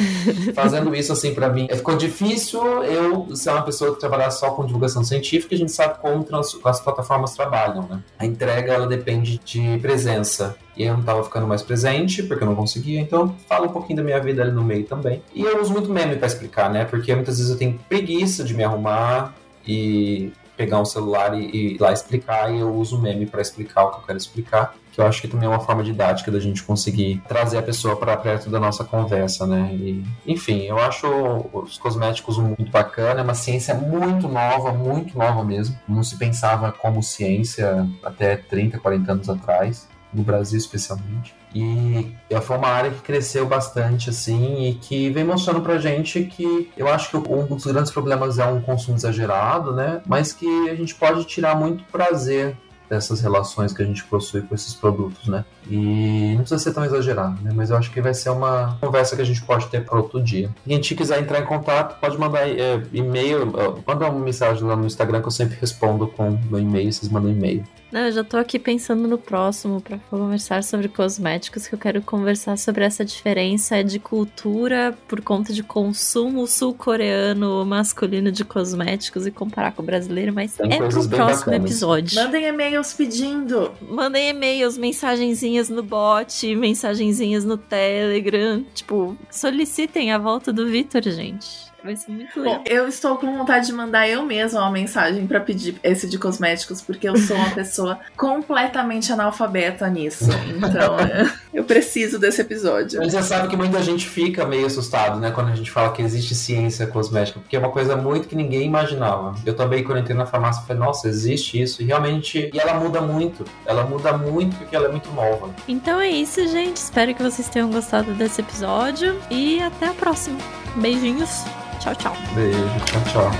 fazendo isso, assim, para mim, ficou difícil eu ser uma pessoa que trabalhar só com divulgação científica. A gente sabe como as plataformas trabalham, né? A entrega, ela depende de presença. E eu não tava ficando mais presente, porque eu não conseguia. Então, fala um pouquinho da minha vida ali no meio também. E eu uso muito meme para explicar, né? Porque muitas vezes eu tenho preguiça de me arrumar e pegar um celular e, e ir lá explicar, e eu uso meme para explicar o que eu quero explicar que eu acho que também é uma forma didática da gente conseguir trazer a pessoa para perto da nossa conversa, né? E, enfim, eu acho os cosméticos muito bacana, é uma ciência muito nova, muito nova mesmo. Não se pensava como ciência até 30, 40 anos atrás, no Brasil especialmente. E foi uma área que cresceu bastante, assim, e que vem mostrando pra gente que eu acho que um dos grandes problemas é um consumo exagerado, né? Mas que a gente pode tirar muito prazer dessas relações que a gente possui com esses produtos, né? E não precisa ser tão exagerado, né? Mas eu acho que vai ser uma conversa que a gente pode ter para outro dia. E quem quiser entrar em contato, pode mandar é, e-mail, manda uma mensagem lá no Instagram que eu sempre respondo com meu e-mail, vocês mandam e-mail. Não, eu já tô aqui pensando no próximo para conversar sobre cosméticos, que eu quero conversar sobre essa diferença de cultura por conta de consumo sul-coreano masculino de cosméticos e comparar com o brasileiro, mas Tem é pro próximo bacanas. episódio. Mandem e-mails pedindo. Mandem e-mails, mensagenzinhas no bot, mensagenzinhas no Telegram. Tipo, solicitem a volta do Vitor, gente. Vai ser muito legal. Bom, eu estou com vontade de mandar eu mesma uma mensagem pra pedir esse de cosméticos, porque eu sou uma pessoa completamente analfabeta nisso. Então, eu preciso desse episódio. Mas você sabe que muita gente fica meio assustado, né, quando a gente fala que existe ciência cosmética, porque é uma coisa muito que ninguém imaginava. Eu também, quando entrei na farmácia, falei, nossa, existe isso. E realmente, e ela muda muito. Ela muda muito porque ela é muito nova. Então é isso, gente. Espero que vocês tenham gostado desse episódio. E até a próxima. Beijinhos. Tchau, tchau. Beijo, tchau, tchau.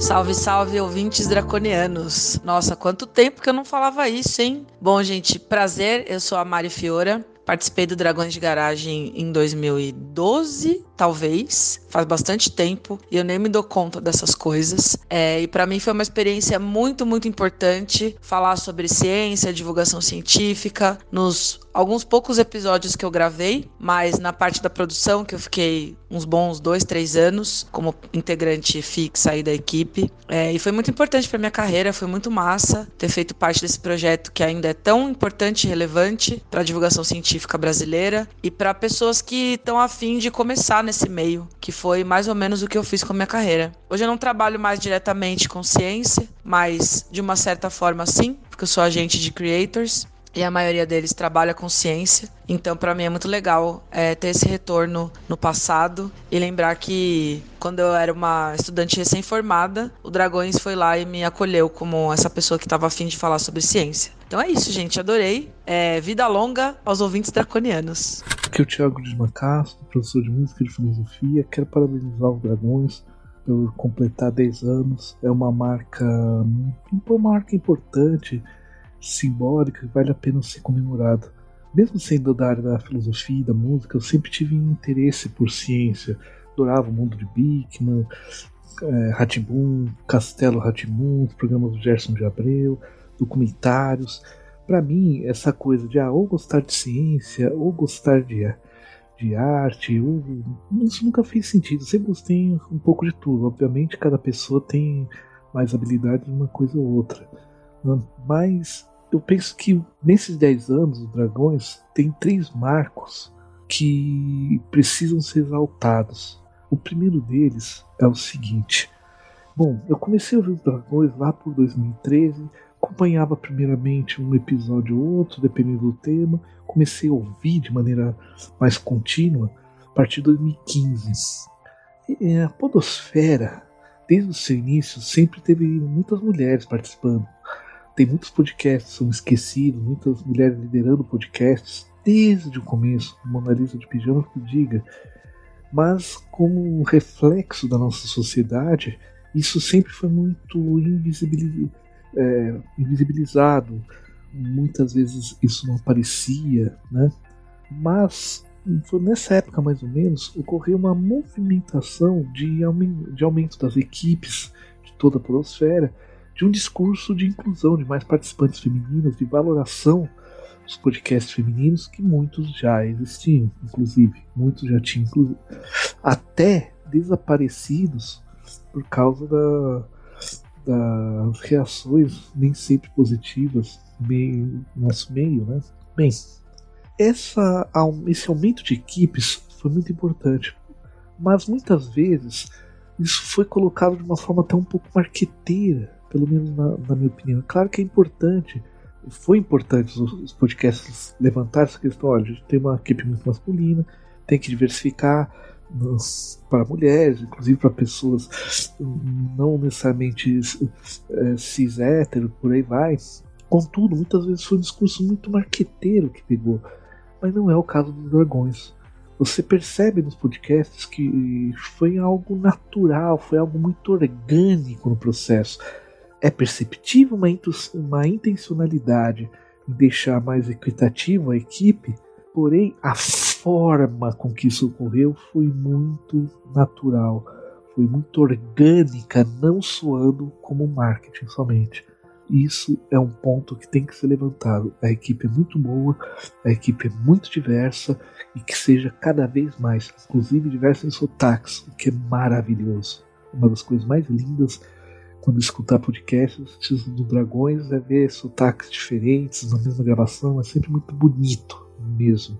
Salve, salve, ouvintes draconianos. Nossa, quanto tempo que eu não falava isso, hein? Bom, gente, prazer, eu sou a Mari Fiora. Participei do Dragões de Garagem em 2012, talvez. Faz bastante tempo e eu nem me dou conta dessas coisas. É, e para mim foi uma experiência muito, muito importante falar sobre ciência, divulgação científica, nos alguns poucos episódios que eu gravei, mas na parte da produção, que eu fiquei uns bons dois, três anos como integrante fixa aí da equipe. É, e foi muito importante para minha carreira, foi muito massa ter feito parte desse projeto que ainda é tão importante e relevante para a divulgação científica brasileira e para pessoas que estão afim de começar nesse meio, que foi mais ou menos o que eu fiz com a minha carreira. Hoje eu não trabalho mais diretamente com ciência, mas de uma certa forma sim, porque eu sou agente de creators e a maioria deles trabalha com ciência. Então, para mim é muito legal é, ter esse retorno no passado e lembrar que quando eu era uma estudante recém-formada, o Dragões foi lá e me acolheu como essa pessoa que estava afim de falar sobre ciência. Então é isso, gente. Adorei. É, vida longa aos ouvintes draconianos. Aqui é o Thiago de Macastro, professor de música e de filosofia. Quero parabenizar os Dragões por completar 10 anos. É uma marca, uma marca importante, simbólica, que vale a pena ser comemorada. Mesmo sendo da área da filosofia e da música, eu sempre tive interesse por ciência. Adorava o mundo de Bickman, é, Ratimbun, Castelo Ratimbun, os programas do Gerson de Abreu, documentários. Para mim, essa coisa de ah, ou gostar de ciência ou gostar de, de arte, ou, isso nunca fez sentido. Eu sempre gostei um pouco de tudo. Obviamente, cada pessoa tem mais habilidade em uma coisa ou outra. Mas eu penso que nesses 10 anos, os Dragões tem três marcos que precisam ser exaltados. O primeiro deles é o seguinte. Bom, eu comecei a ouvir os Dragões lá por 2013, acompanhava primeiramente um episódio ou outro, dependendo do tema, comecei a ouvir de maneira mais contínua a partir de 2015. E a Podosfera, desde o seu início, sempre teve muitas mulheres participando. Tem muitos podcasts são esquecidos, muitas mulheres liderando podcasts desde o começo, Mona Lisa de Pijama que diga. Mas como um reflexo da nossa sociedade, isso sempre foi muito invisibiliz... é, invisibilizado. Muitas vezes isso não aparecia, né? Mas foi nessa época mais ou menos ocorreu uma movimentação de aumento, de aumento das equipes de toda a podosfera de um discurso de inclusão de mais participantes femininas, de valoração dos podcasts femininos que muitos já existiam, inclusive muitos já tinham, até desaparecidos por causa da, das reações nem sempre positivas meio, no nosso meio, né? Bem, essa, esse aumento de equipes foi muito importante, mas muitas vezes isso foi colocado de uma forma até um pouco marqueteira, pelo menos na, na minha opinião. Claro que é importante, foi importante os, os podcasts levantar essa questão. Olha, a gente tem uma equipe muito masculina, tem que diversificar para mulheres, inclusive para pessoas não necessariamente é, cis hétero, por aí vai. Contudo, muitas vezes foi um discurso muito marqueteiro que pegou, mas não é o caso dos dragões. Você percebe nos podcasts que foi algo natural, foi algo muito orgânico no processo. é perceptível uma, uma intencionalidade em deixar mais equitativo a equipe, porém a forma com que isso ocorreu foi muito natural, foi muito orgânica, não soando como marketing somente. Isso é um ponto que tem que ser levantado. A equipe é muito boa, a equipe é muito diversa e que seja cada vez mais, inclusive diversa em sotaques, o que é maravilhoso. Uma das coisas mais lindas quando escutar podcasts do Dragões é ver sotaques diferentes na mesma gravação, é sempre muito bonito mesmo.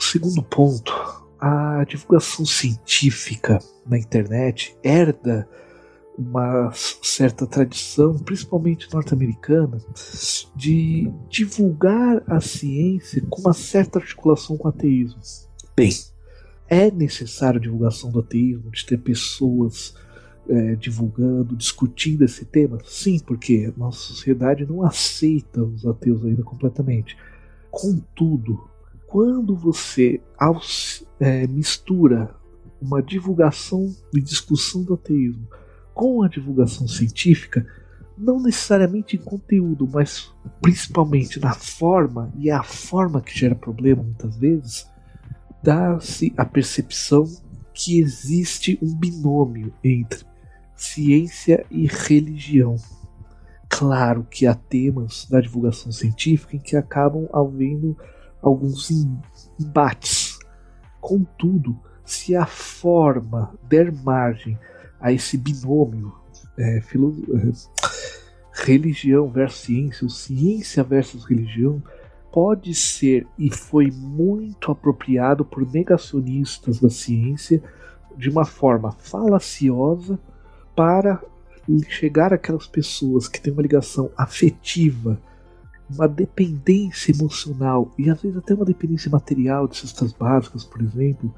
O segundo ponto, a divulgação científica na internet herda uma certa tradição, principalmente norte-americana, de divulgar a ciência com uma certa articulação com o ateísmo. Bem, é necessário a divulgação do ateísmo, de ter pessoas é, divulgando, discutindo esse tema? Sim, porque nossa sociedade não aceita os ateus ainda completamente. Contudo, quando você é, mistura uma divulgação e discussão do ateísmo com a divulgação científica, não necessariamente em conteúdo, mas principalmente na forma, e é a forma que gera problema muitas vezes, dá-se a percepção que existe um binômio entre ciência e religião. Claro que há temas da divulgação científica em que acabam havendo alguns embates. Contudo, se a forma der margem a esse binômio é, filo, é, religião versus ciência, ou ciência versus religião, pode ser e foi muito apropriado por negacionistas da ciência de uma forma falaciosa para chegar àquelas pessoas que têm uma ligação afetiva, uma dependência emocional e às vezes até uma dependência material de cestas básicas, por exemplo,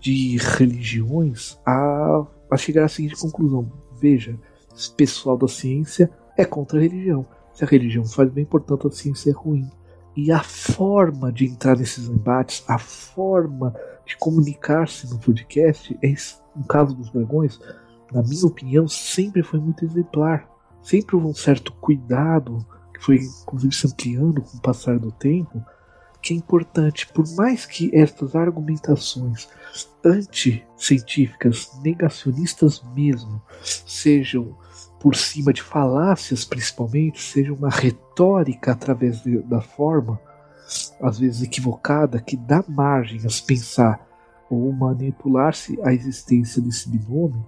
de religiões, a, a chegar à seguinte conclusão: veja, esse pessoal da ciência é contra a religião. Se a religião faz bem, portanto a ciência é ruim. E a forma de entrar nesses embates, a forma de comunicar-se no podcast, é, no caso dos dragões, na minha opinião, sempre foi muito exemplar. Sempre houve um certo cuidado, que foi inclusive se ampliando com o passar do tempo, que é importante. Por mais que estas argumentações anti-científicas, negacionistas mesmo, sejam por cima de falácias principalmente, seja uma retórica através de, da forma, às vezes equivocada, que dá margem a se pensar ou manipular-se a existência desse binômio,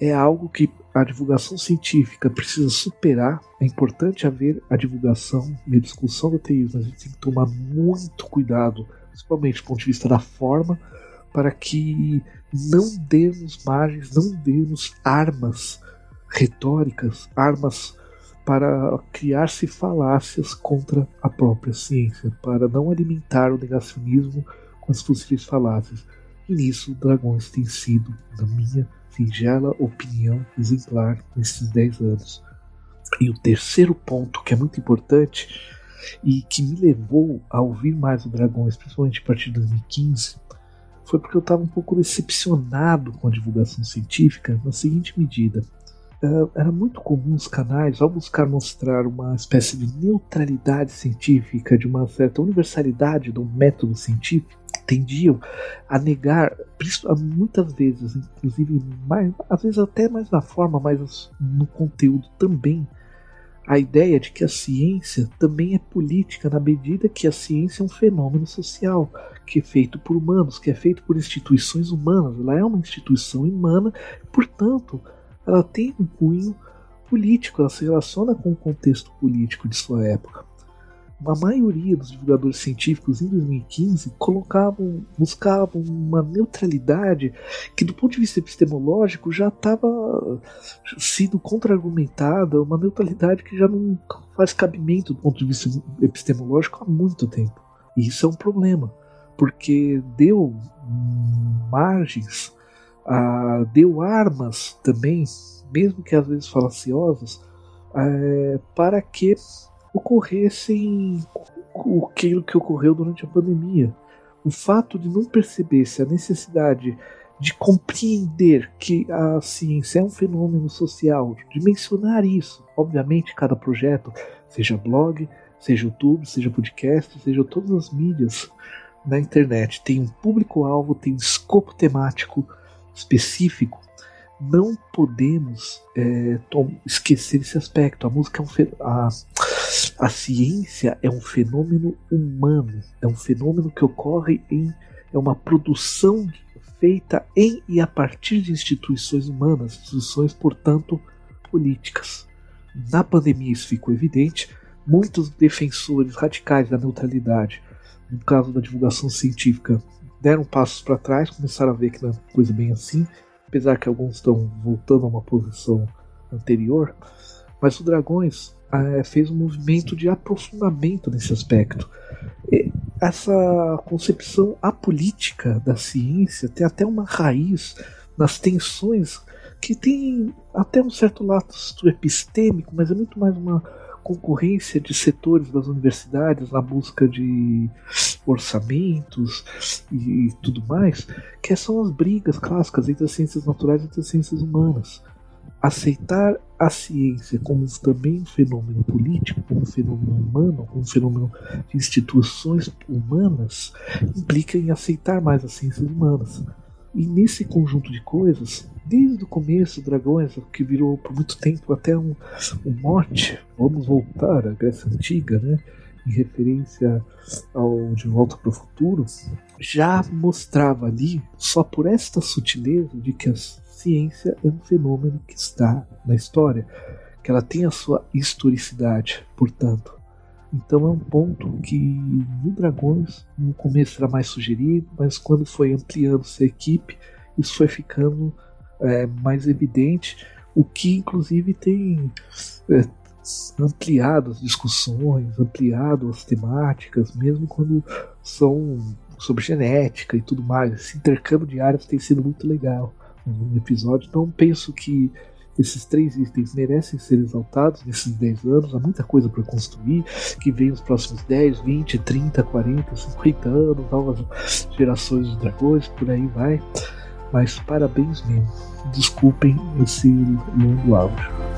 é algo que a divulgação científica precisa superar. É importante haver a divulgação e a discussão do ateísmo. A gente tem que tomar muito cuidado, principalmente do ponto de vista da forma, para que não demos margens, não demos armas retóricas, armas para criar-se falácias contra a própria ciência, para não alimentar o negacionismo com as possíveis falácias. E nisso, Dragões tem sido, na minha singela opinião exemplar nesses 10 anos. E o terceiro ponto, que é muito importante e que me levou a ouvir mais o Dragões, principalmente a partir de 2015, foi porque eu estava um pouco decepcionado com a divulgação científica na seguinte medida. Uh, era muito comum os canais, ao buscar mostrar uma espécie de neutralidade científica, de uma certa universalidade do método científico, tendiam a negar, muitas vezes, inclusive, mais, às vezes até mais na forma, mas no conteúdo também, a ideia de que a ciência também é política na medida que a ciência é um fenômeno social, que é feito por humanos, que é feito por instituições humanas. Ela é uma instituição humana, portanto, ela tem um cunho político, ela se relaciona com o contexto político de sua época a maioria dos divulgadores científicos em 2015 colocavam, buscavam uma neutralidade que, do ponto de vista epistemológico, já estava sendo contra-argumentada, uma neutralidade que já não faz cabimento do ponto de vista epistemológico há muito tempo. E isso é um problema, porque deu margens, deu armas também, mesmo que às vezes falaciosas, é, para que ocorressem aquilo que ocorreu durante a pandemia. O fato de não perceber-se a necessidade de compreender que a ciência é um fenômeno social, de mencionar isso. Obviamente, cada projeto, seja blog, seja YouTube, seja podcast, seja todas as mídias na internet, tem um público-alvo, tem um escopo temático específico. Não podemos é, esquecer esse aspecto. A música é um a, a ciência é um fenômeno humano, é um fenômeno que ocorre em é uma produção feita em e a partir de instituições humanas, instituições, portanto, políticas. Na pandemia isso ficou evidente. Muitos defensores radicais da neutralidade, no caso da divulgação científica, deram passos para trás, começaram a ver que não é coisa bem assim, apesar que alguns estão voltando a uma posição anterior. Mas o Dragões é, fez um movimento de aprofundamento nesse aspecto. E essa concepção apolítica da ciência tem até uma raiz nas tensões que tem até um certo lado epistêmico, mas é muito mais uma concorrência de setores das universidades na busca de orçamentos e, tudo mais, que são as brigas clássicas entre as ciências naturais e as ciências humanas aceitar a ciência como também um fenômeno político, como um fenômeno humano, como um fenômeno de instituições humanas, implica em aceitar mais as ciências humanas. E nesse conjunto de coisas, desde o começo, Dragões, que virou por muito tempo até um, um mote, vamos voltar à Grécia Antiga, né? em referência ao De Volta para o Futuro, já mostrava ali, só por esta sutileza de que as ciência é um fenômeno que está na história, que ela tem a sua historicidade, portanto. Então é um ponto que no Dragões no começo era mais sugerido, mas quando foi ampliando-se a equipe, isso foi ficando é, mais evidente, o que inclusive tem é, ampliado as discussões, ampliado as temáticas, mesmo quando são sobre genética e tudo mais. Esse intercâmbio de áreas tem sido muito legal no episódio. Então penso que esses três itens merecem ser exaltados nesses 10 anos. Há muita coisa para construir, que vem os próximos 10, 20, 30, 40, 50 anos, novas gerações de dragões, por aí vai. Mas parabéns mesmo. Desculpem esse longo áudio.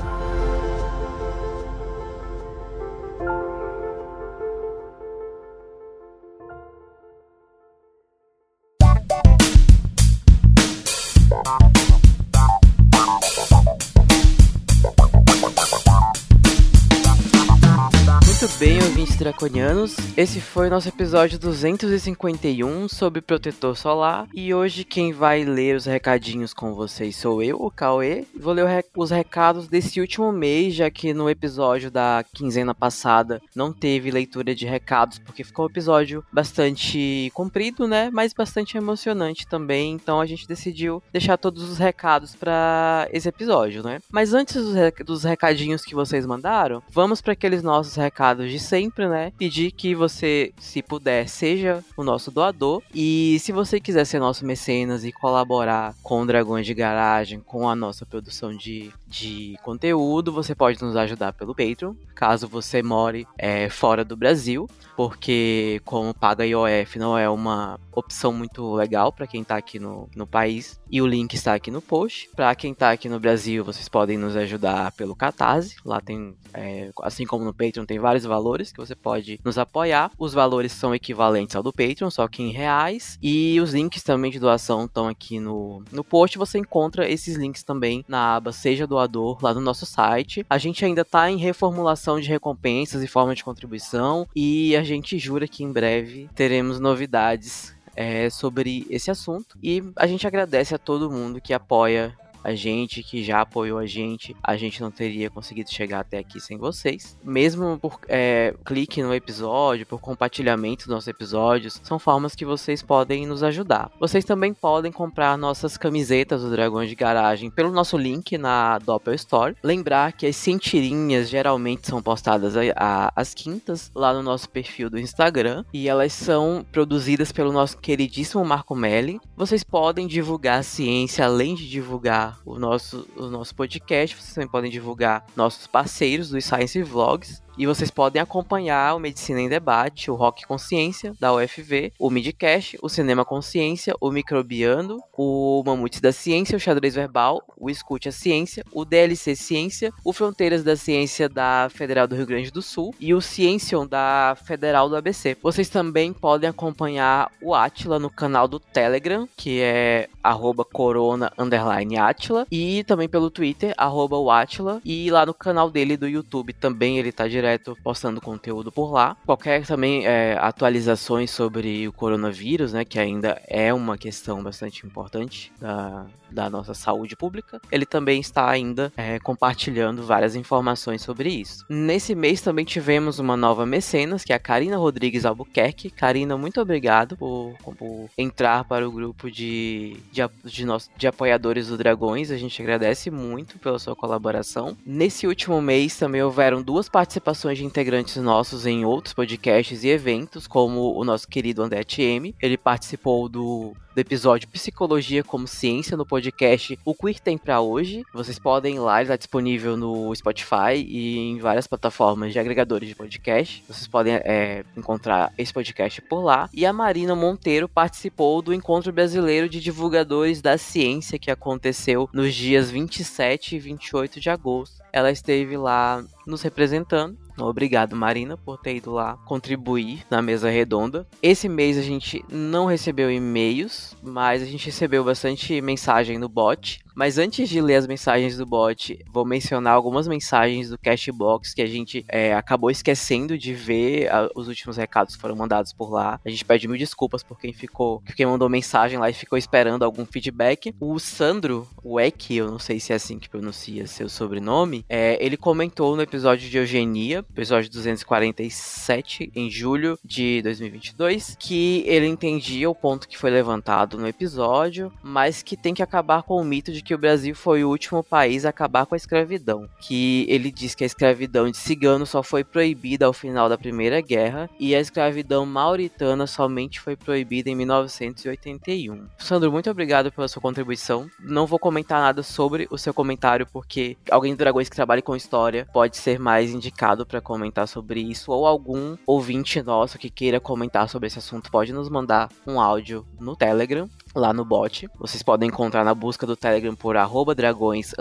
Draconianos. Esse foi nosso episódio 251 sobre protetor solar. E hoje quem vai ler os recadinhos com vocês sou eu, o Cauê. Vou ler os recados desse último mês, já que no episódio da quinzena passada não teve leitura de recados, porque ficou um episódio bastante comprido, né? Mas bastante emocionante também. Então a gente decidiu deixar todos os recados para esse episódio, né? Mas antes dos recadinhos que vocês mandaram, vamos para aqueles nossos recados de sempre, né? Pedir que você, se puder, seja o nosso doador. E se você quiser ser nosso mecenas e colaborar com o Dragões de Garagem, com a nossa produção de, de conteúdo, você pode nos ajudar pelo Patreon, caso você more é, fora do Brasil, porque como paga IOF não é uma opção muito legal para quem está aqui no, no país. E o link está aqui no post. Para quem está aqui no Brasil, vocês podem nos ajudar pelo Catarse. Lá tem, é, assim como no Patreon, tem vários valores que você pode nos apoiar. Os valores são equivalentes ao do Patreon, só que em reais. E os links também de doação estão aqui no, no post. Você encontra esses links também na aba Seja Doador, lá no nosso site. A gente ainda está em reformulação de recompensas e forma de contribuição. E a gente jura que em breve teremos novidades é, sobre esse assunto. E a gente agradece a todo mundo que apoia a gente que já apoiou a gente, a gente não teria conseguido chegar até aqui sem vocês. Mesmo por é, clique no episódio, por compartilhamento dos nossos episódios, são formas que vocês podem nos ajudar. Vocês também podem comprar nossas camisetas do Dragões de Garagem pelo nosso link na Doppel Store. Lembrar que as centirinhas geralmente são postadas às quintas lá no nosso perfil do Instagram e elas são produzidas pelo nosso queridíssimo Marco Melli. Vocês podem divulgar a ciência além de divulgar o nosso, o nosso podcast. Vocês também podem divulgar nossos parceiros dos Science Vlogs. E vocês podem acompanhar o Medicina em Debate, o Rock Consciência, da UFV, o Midcast, o Cinema Consciência, o Microbiano, o Mamutes da Ciência, o Xadrez Verbal, o Escute a Ciência, o DLC Ciência, o Fronteiras da Ciência da Federal do Rio Grande do Sul e o Ciencion da Federal do ABC. Vocês também podem acompanhar o Atila no canal do Telegram, que é arroba corona underline Atila, e também pelo Twitter, arroba o Atila, e lá no canal dele do YouTube também ele tá direto postando conteúdo por lá. Qualquer também é, atualizações sobre o coronavírus, né, que ainda é uma questão bastante importante da, da nossa saúde pública, ele também está ainda é, compartilhando várias informações sobre isso. Nesse mês também tivemos uma nova mecenas, que é a Karina Rodrigues Albuquerque. Karina, muito obrigado por, por entrar para o grupo de, de, de, de apoiadores do Dragões. A gente agradece muito pela sua colaboração. Nesse último mês também houveram duas participações de integrantes nossos em outros podcasts e eventos, como o nosso querido André TM. Ele participou do do episódio Psicologia como Ciência no podcast O Queer Tem Pra Hoje. Vocês podem ir lá, ele está disponível no Spotify e em várias plataformas de agregadores de podcast. Vocês podem é, encontrar esse podcast por lá. E a Marina Monteiro participou do Encontro Brasileiro de Divulgadores da Ciência que aconteceu nos dias 27 e 28 de agosto. Ela esteve lá nos representando. Obrigado, Marina, por ter ido lá contribuir na mesa redonda. Esse mês a gente não recebeu e-mails, mas a gente recebeu bastante mensagem no bot. Mas antes de ler as mensagens do bot, vou mencionar algumas mensagens do Cashbox que a gente é, acabou esquecendo de ver. A, os últimos recados foram mandados por lá. A gente pede mil desculpas por quem ficou, quem mandou mensagem lá e ficou esperando algum feedback. O Sandro, o Ek, eu não sei se é assim que pronuncia seu sobrenome, é, ele comentou no episódio de Eugenia, episódio 247, em julho de 2022, que ele entendia o ponto que foi levantado no episódio, mas que tem que acabar com o mito de que o Brasil foi o último país a acabar com a escravidão. Que ele diz que a escravidão de cigano só foi proibida ao final da Primeira Guerra e a escravidão mauritana somente foi proibida em 1981. Sandro, muito obrigado pela sua contribuição. Não vou comentar nada sobre o seu comentário porque alguém do Dragões que trabalha com história pode ser mais indicado para comentar sobre isso ou algum ouvinte nosso que queira comentar sobre esse assunto pode nos mandar um áudio no Telegram lá no bot. Vocês podem encontrar na busca do Telegram por arroba dragões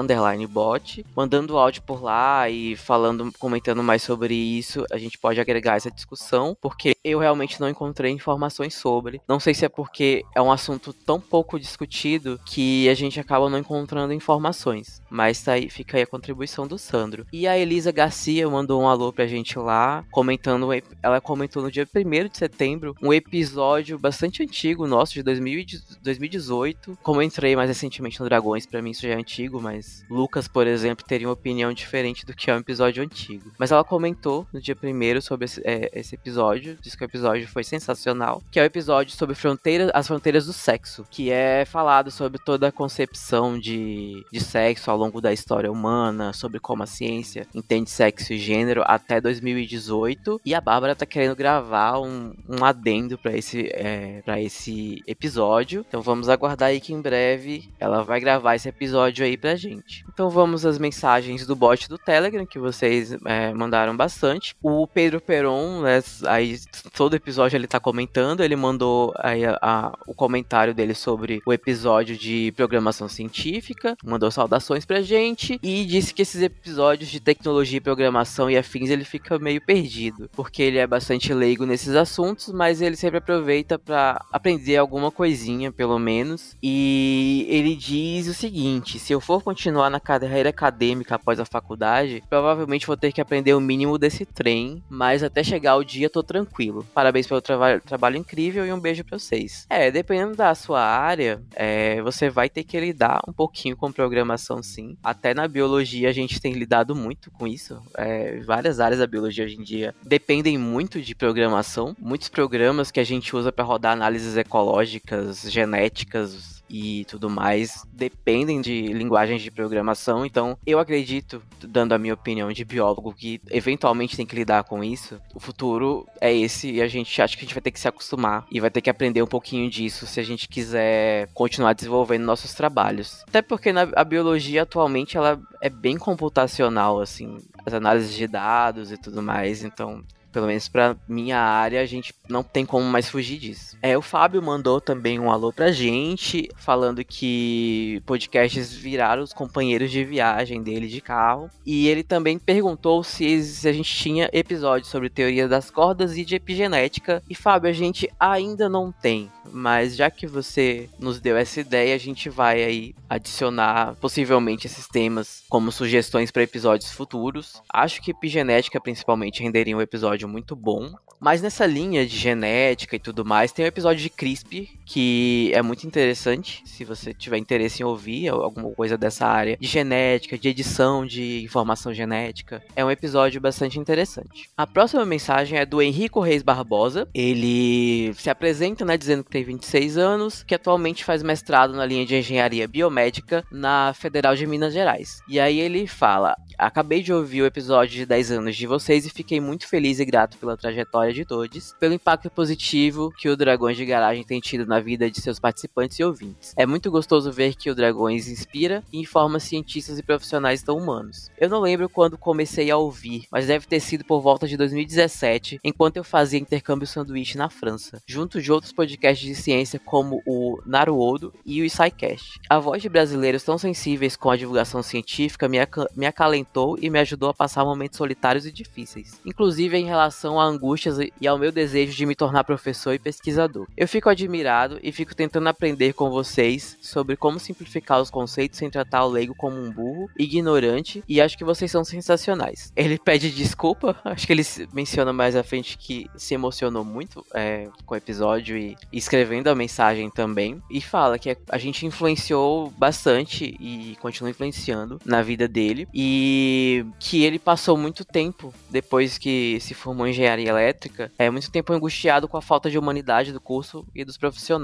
bot. Mandando áudio por lá e falando, comentando mais sobre isso, a gente pode agregar essa discussão, porque eu realmente não encontrei informações sobre. Não sei se é porque é um assunto tão pouco discutido que a gente acaba não encontrando informações. Mas tá aí, fica aí a contribuição do Sandro. E a Elisa Garcia mandou um alô pra gente lá, comentando, ela comentou no dia 1 de setembro, um episódio bastante antigo nosso, de 2018 2018. Como eu entrei mais recentemente no Dragões, para mim isso já é antigo, mas Lucas, por exemplo, teria uma opinião diferente do que é um episódio antigo. Mas ela comentou no dia primeiro sobre esse, é, esse episódio, que o episódio foi sensacional, que é o episódio sobre fronteiras, as fronteiras do sexo, que é falado sobre toda a concepção de, de sexo ao longo da história humana, sobre como a ciência entende sexo e gênero até 2018. E a Bárbara tá querendo gravar um, um adendo para esse, é, pra esse episódio. Então vamos aguardar aí que em breve ela vai gravar esse episódio aí pra gente. Então vamos às mensagens do bot do Telegram, que vocês é, mandaram bastante. O Pedro Peron, né, aí todo episódio ele tá comentando, ele mandou aí a, a, o comentário dele sobre o episódio de programação científica, mandou saudações pra gente e disse que esses episódios de tecnologia, programação e afins ele fica meio perdido, porque ele é bastante leigo nesses assuntos, mas ele sempre aproveita para aprender alguma coisinha pelo menos. E ele diz o seguinte: se eu for continuar na carreira acadêmica após a faculdade, provavelmente vou ter que aprender o mínimo desse trem, mas até chegar o dia tô tranquilo. Parabéns pelo trabalho, incrível e um beijo pra vocês. É, dependendo da sua área, é, você vai ter que lidar um pouquinho com programação sim. Até na biologia a gente tem lidado muito com isso. É, várias áreas da biologia hoje em dia dependem muito de programação. Muitos programas que a gente usa para rodar análises ecológicas, genéticas, e tudo mais dependem de linguagens de programação. Então, eu acredito, dando a minha opinião de biólogo, que eventualmente tem que lidar com isso. O futuro é esse e a gente acha que a gente vai ter que se acostumar e vai ter que aprender um pouquinho disso se a gente quiser continuar desenvolvendo nossos trabalhos. Até porque na, a biologia atualmente ela é bem computacional, assim, as análises de dados e tudo mais. Então, pelo menos pra minha área, a gente não tem como mais fugir disso. É, o Fábio mandou também um alô pra gente, falando que podcasts viraram os companheiros de viagem dele de carro. E ele também perguntou se, se a gente tinha episódios sobre teoria das cordas e de epigenética. E Fábio, a gente ainda não tem. Mas já que você nos deu essa ideia, a gente vai aí adicionar possivelmente esses temas como sugestões para episódios futuros. Acho que epigenética principalmente renderia um episódio muito bom. Mas nessa linha de genética e tudo mais, tem o um episódio de CRISPR, que é muito interessante, se você tiver interesse em ouvir alguma coisa dessa área de genética, de edição de informação genética. É um episódio bastante interessante. A próxima mensagem é do Henrico Reis Barbosa. Ele se apresenta, né, dizendo que tem 26 anos, que atualmente faz mestrado na linha de engenharia biomédica na Federal de Minas Gerais. E aí ele fala: Acabei de ouvir o episódio de 10 anos de vocês e fiquei muito feliz e grato pela trajetória de todos, pelo impacto positivo que o Dragões de Garagem tem tido na vida de seus participantes e ouvintes. É muito gostoso ver que o Dragões inspira e informa cientistas e profissionais tão humanos. Eu não lembro quando comecei a ouvir, mas deve ter sido por volta de 2017, enquanto eu fazia intercâmbio sanduíche na França, junto de outros podcasts de ciência como o Naruodo e o SciCast. A voz de brasileiros tão sensíveis com a divulgação científica me, ac me acalentou e me ajudou a passar momentos solitários e difíceis, inclusive em relação a angústias e ao meu desejo de me tornar professor e pesquisador. Eu fico admirado e fico tentando aprender com vocês sobre como simplificar os conceitos sem tratar o leigo como um burro, ignorante, e acho que vocês são sensacionais. Ele pede desculpa, acho que ele menciona mais à frente que se emocionou muito é, com o episódio e, e escrevendo a mensagem também, e fala que a gente influenciou bastante e continua influenciando na vida dele, e que ele passou muito tempo depois que se formou em engenharia elétrica, é muito tempo angustiado com a falta de humanidade do curso e dos profissionais.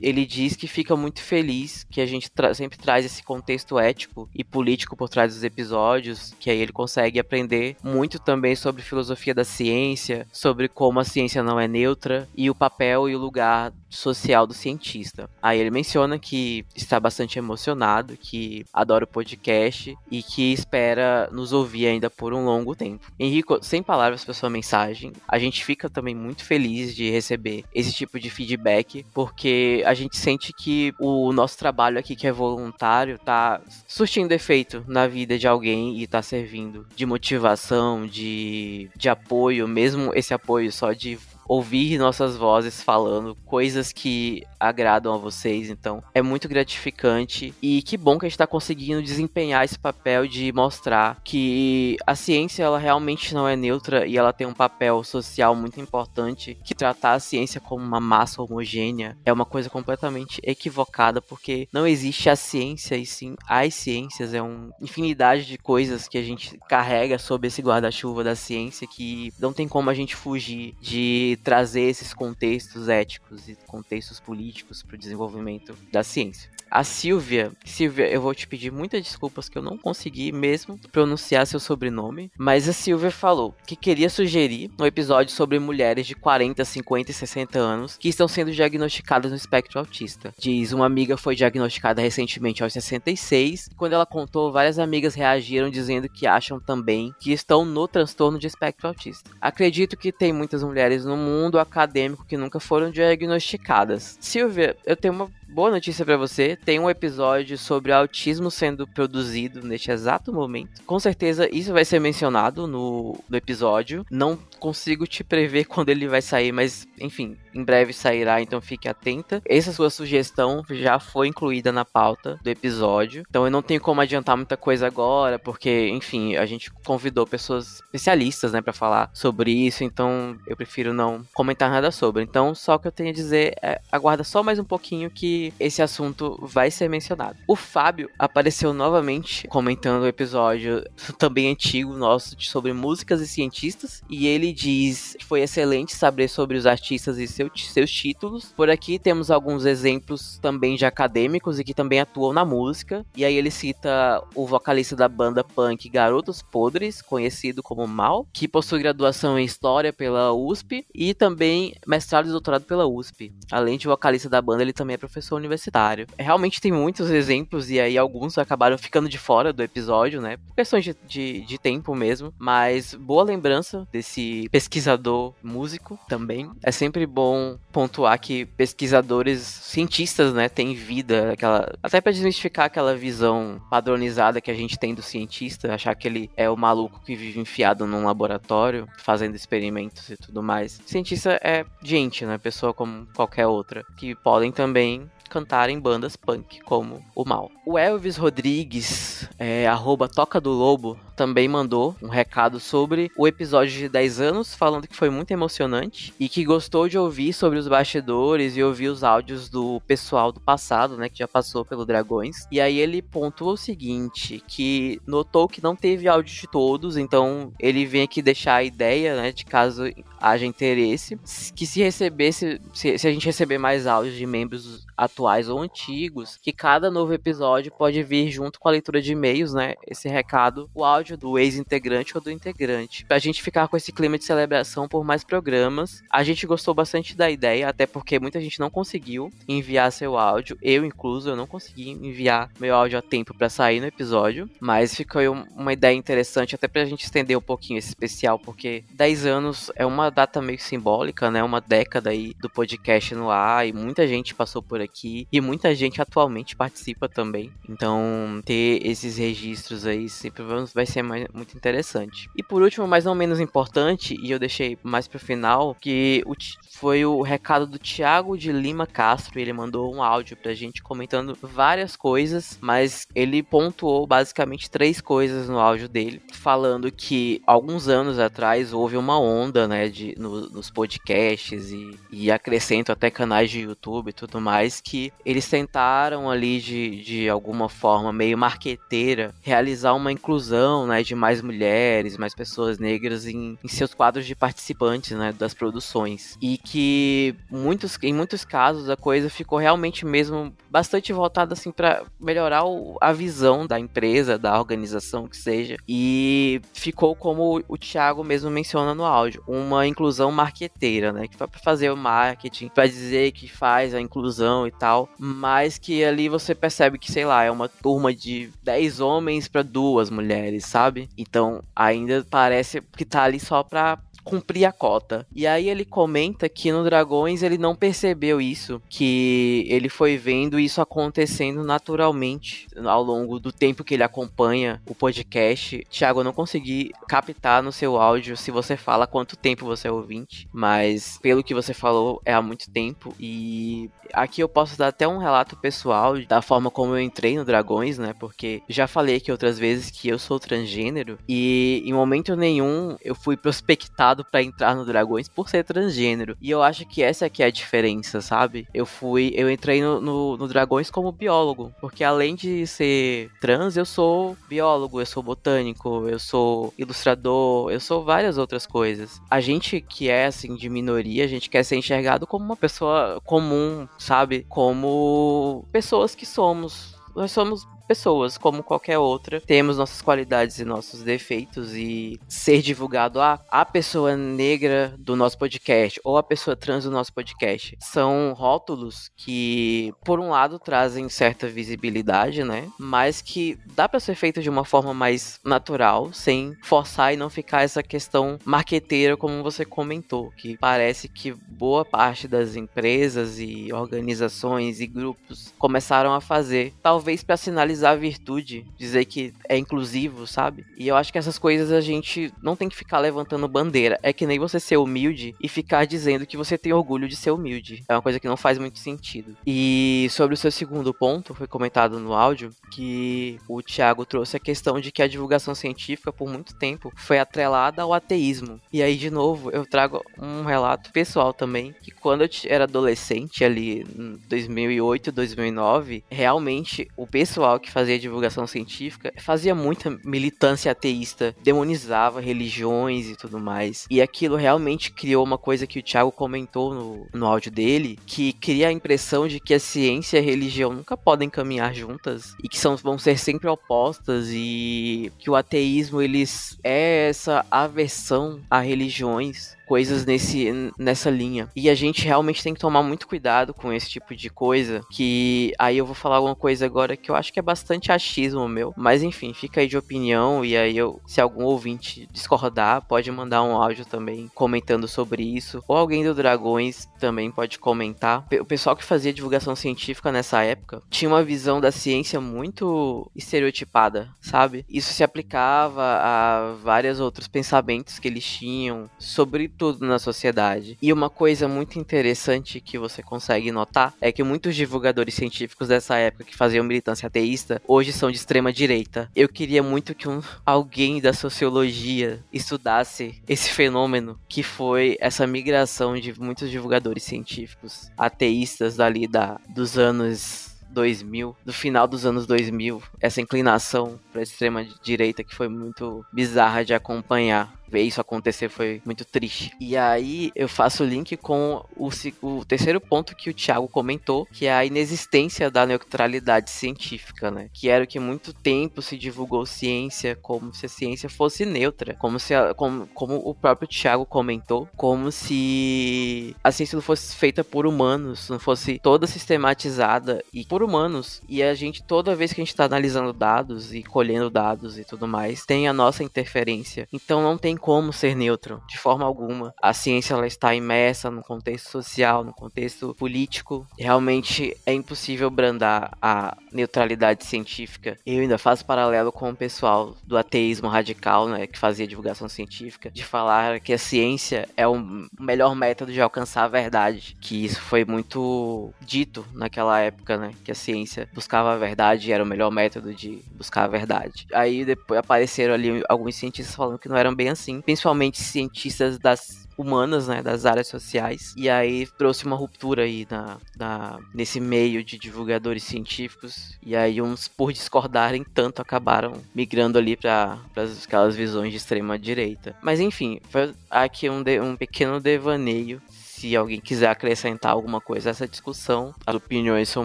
Ele diz que fica muito feliz que a gente tra sempre traz esse contexto ético e político por trás dos episódios, que aí ele consegue aprender muito também sobre filosofia da ciência, sobre como a ciência não é neutra e o papel e o lugar social do cientista. Aí ele menciona que está bastante emocionado, que adora o podcast e que espera nos ouvir ainda por um longo tempo. Henrico, sem palavras para sua mensagem, a gente fica também muito feliz de receber esse tipo de feedback, porque a gente sente que o nosso trabalho aqui, que é voluntário, tá surtindo efeito na vida de alguém e tá servindo de motivação, de, de apoio, mesmo esse apoio só de ouvir nossas vozes falando coisas que agradam a vocês. Então, é muito gratificante e que bom que a gente está conseguindo desempenhar esse papel de mostrar que a ciência ela realmente não é neutra e ela tem um papel social muito importante. Que tratar a ciência como uma massa homogênea é uma coisa completamente equivocada, porque não existe a ciência e sim as ciências. É uma infinidade de coisas que a gente carrega sob esse guarda-chuva da ciência que não tem como a gente fugir de trazer esses contextos éticos e contextos políticos para o desenvolvimento da ciência. A Silvia, Silvia, eu vou te pedir muitas desculpas que eu não consegui mesmo pronunciar seu sobrenome, mas a Silvia falou que queria sugerir um episódio sobre mulheres de 40, 50 e 60 anos que estão sendo diagnosticadas no espectro autista. Diz, uma amiga foi diagnosticada recentemente aos 66, e quando ela contou, várias amigas reagiram dizendo que acham também que estão no transtorno de espectro autista. Acredito que tem muitas mulheres no mundo acadêmico que nunca foram diagnosticadas. Silvia, eu tenho uma boa notícia para você. Tem um episódio sobre autismo sendo produzido neste exato momento. Com certeza isso vai ser mencionado no, no episódio. Não consigo te prever quando ele vai sair, mas enfim, em breve sairá, então fique atenta. Essa sua sugestão já foi incluída na pauta do episódio. Então eu não tenho como adiantar muita coisa agora, porque, enfim, a gente convidou pessoas especialistas, né, para falar sobre isso, então eu prefiro não comentar nada sobre. Então, só o que eu tenho a dizer é aguarda só mais um pouquinho que esse assunto vai ser mencionado. O Fábio apareceu novamente comentando o episódio também antigo nosso sobre músicas e cientistas, e ele diz foi excelente saber sobre os artistas e seu, seus títulos. Por aqui temos alguns exemplos também de acadêmicos e que também atuam na música, e aí ele cita o vocalista da banda punk Garotos Podres, conhecido como Mal, que possui graduação em História pela USP e também mestrado e doutorado pela USP. Além de vocalista da banda, ele também é professor universitário. Realmente tem muitos exemplos e aí alguns acabaram ficando de fora do episódio, né? Por questões de, de, de tempo mesmo. Mas boa lembrança desse pesquisador músico também. É sempre bom pontuar que pesquisadores cientistas, né, têm vida, aquela até para desmistificar aquela visão padronizada que a gente tem do cientista, achar que ele é o maluco que vive enfiado num laboratório fazendo experimentos e tudo mais. Cientista é gente, né, pessoa como qualquer outra, que podem também cantar em bandas punk, como o Mal. O Elvis Rodrigues, é, arroba Toca do Lobo, também mandou um recado sobre o episódio de 10 anos, falando que foi muito emocionante e que gostou de ouvir sobre os bastidores e ouvir os áudios do pessoal do passado, né, que já passou pelo Dragões. E aí ele pontuou o seguinte, que notou que não teve áudio de todos, então ele vem aqui deixar a ideia, né, de caso haja interesse, que se recebesse, se, se a gente receber mais áudios de membros atuais ou antigos, que cada novo episódio pode vir junto com a leitura de e-mails, né, esse recado, o áudio áudio do ex-integrante ou do integrante. Pra gente ficar com esse clima de celebração por mais programas. A gente gostou bastante da ideia, até porque muita gente não conseguiu enviar seu áudio. Eu, incluso, eu não consegui enviar meu áudio a tempo para sair no episódio. Mas ficou uma ideia interessante, até pra gente estender um pouquinho esse especial, porque 10 anos é uma data meio simbólica, né? Uma década aí do podcast no ar e muita gente passou por aqui e muita gente atualmente participa também. Então, ter esses registros aí sempre vai ser ser mais, muito interessante. E por último, mas não menos importante, e eu deixei mais pro final, que o, foi o recado do Thiago de Lima Castro. Ele mandou um áudio pra gente comentando várias coisas, mas ele pontuou basicamente três coisas no áudio dele, falando que alguns anos atrás houve uma onda, né, de, no, nos podcasts e, e acrescento até canais de YouTube e tudo mais, que eles tentaram ali de, de alguma forma meio marqueteira realizar uma inclusão né, de mais mulheres, mais pessoas negras em, em seus quadros de participantes, né, das produções. E que muitos, em muitos casos a coisa ficou realmente mesmo bastante voltada assim para melhorar o, a visão da empresa, da organização que seja. E ficou como o Thiago mesmo menciona no áudio, uma inclusão marqueteira, né, que foi para fazer o marketing, para dizer que faz a inclusão e tal, mas que ali você percebe que, sei lá, é uma turma de 10 homens para duas mulheres, sabe? Então ainda parece que tá ali só pra cumprir a cota. E aí ele comenta que no Dragões ele não percebeu isso, que ele foi vendo isso acontecendo naturalmente ao longo do tempo que ele acompanha o podcast. Thiago, eu não consegui captar no seu áudio se você fala quanto tempo você é ouvinte, mas pelo que você falou é há muito tempo e aqui eu posso dar até um relato pessoal da forma como eu entrei no Dragões, né? Porque já falei aqui outras vezes que eu sou transgênero e em momento nenhum eu fui prospectado para entrar no Dragões por ser transgênero. E eu acho que essa aqui é a diferença, sabe? Eu fui, eu entrei no, no, no Dragões como biólogo, porque além de ser trans, eu sou biólogo, eu sou botânico, eu sou ilustrador, eu sou várias outras coisas. A gente que é assim de minoria, a gente quer ser enxergado como uma pessoa comum, sabe? Como pessoas que somos nós somos pessoas como qualquer outra. Temos nossas qualidades e nossos defeitos e ser divulgado a, a pessoa negra do nosso podcast ou a pessoa trans do nosso podcast são rótulos que, por um lado, trazem certa visibilidade, né? Mas que dá para ser feito de uma forma mais natural, sem forçar e não ficar essa questão marqueteira como você comentou, que parece que boa parte das empresas e organizações e grupos começaram a fazer, talvez para sinalizar a virtude, dizer que é inclusivo, sabe? E eu acho que essas coisas a gente não tem que ficar levantando bandeira. É que nem você ser humilde e ficar dizendo que você tem orgulho de ser humilde. É uma coisa que não faz muito sentido. E sobre o seu segundo ponto, foi comentado no áudio que o Thiago trouxe a questão de que a divulgação científica por muito tempo foi atrelada ao ateísmo. E aí, de novo, eu trago um relato pessoal também, que quando eu era adolescente, ali em 2008, 2009, realmente o pessoal que fazia divulgação científica fazia muita militância ateísta, demonizava religiões e tudo mais. E aquilo realmente criou uma coisa que o Thiago comentou no, no áudio dele, que cria a impressão de que a ciência e a religião nunca podem caminhar juntas e que são, vão ser sempre opostas e que o ateísmo eles é essa aversão a religiões coisas nesse, nessa linha. E a gente realmente tem que tomar muito cuidado com esse tipo de coisa. Que aí eu vou falar alguma coisa agora que eu acho que é bastante achismo meu. Mas enfim, fica aí de opinião. E aí eu, se algum ouvinte discordar, pode mandar um áudio também comentando sobre isso. Ou alguém do Dragões também pode comentar. O pessoal que fazia divulgação científica nessa época tinha uma visão da ciência muito estereotipada, sabe? Isso se aplicava a vários outros pensamentos que eles tinham sobre tudo na sociedade. E uma coisa muito interessante que você consegue notar é que muitos divulgadores científicos dessa época que faziam militância ateísta hoje são de extrema direita. Eu queria muito que um, alguém da sociologia estudasse esse fenômeno que foi essa migração de muitos divulgadores científicos ateístas dali da, dos anos 2000, do final dos anos 2000, essa inclinação para a extrema direita que foi muito bizarra de acompanhar ver isso acontecer foi muito triste. E aí eu faço o link com o, o terceiro ponto que o Thiago comentou, que é a inexistência da neutralidade científica, né? Que era o que muito tempo se divulgou ciência como se a ciência fosse neutra, como se a, como, como o próprio Thiago comentou, como se a ciência não fosse feita por humanos, não fosse toda sistematizada e por humanos. E a gente toda vez que a gente está analisando dados e colhendo dados e tudo mais, tem a nossa interferência. Então não tem como ser neutro, de forma alguma. A ciência ela está imersa no contexto social, no contexto político. Realmente é impossível brandar a neutralidade científica. Eu ainda faço paralelo com o pessoal do ateísmo radical, né, que fazia divulgação científica, de falar que a ciência é o melhor método de alcançar a verdade, que isso foi muito dito naquela época, né, que a ciência buscava a verdade e era o melhor método de buscar a verdade. Aí depois apareceram ali alguns cientistas falando que não eram bem assim, principalmente cientistas das humanas, né, das áreas sociais. E aí trouxe uma ruptura aí na, na, nesse meio de divulgadores científicos. E aí uns, por discordarem tanto, acabaram migrando ali para aquelas visões de extrema direita. Mas enfim, foi aqui um, de, um pequeno devaneio se alguém quiser acrescentar alguma coisa a essa discussão, as opiniões são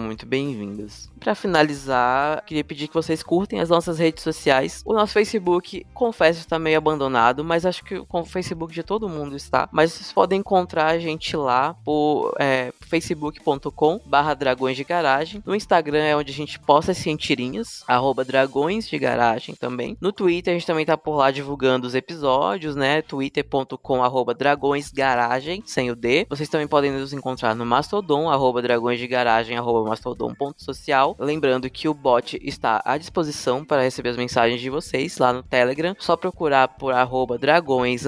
muito bem-vindas. Para finalizar, queria pedir que vocês curtem as nossas redes sociais. O nosso Facebook, confesso, está meio abandonado, mas acho que o Facebook de todo mundo está. Mas vocês podem encontrar a gente lá por é, facebook.com barra dragões de garagem. No Instagram é onde a gente posta as cientirinhas, arroba dragões de garagem também. No Twitter a gente também tá por lá divulgando os episódios, né? twitter.com arroba dragões garagem, sem o D. Vocês também podem nos encontrar no Mastodon, arroba dragões de garagem, arroba mastodon.social Lembrando que o bot está à disposição para receber as mensagens de vocês lá no Telegram. Só procurar por arroba dragões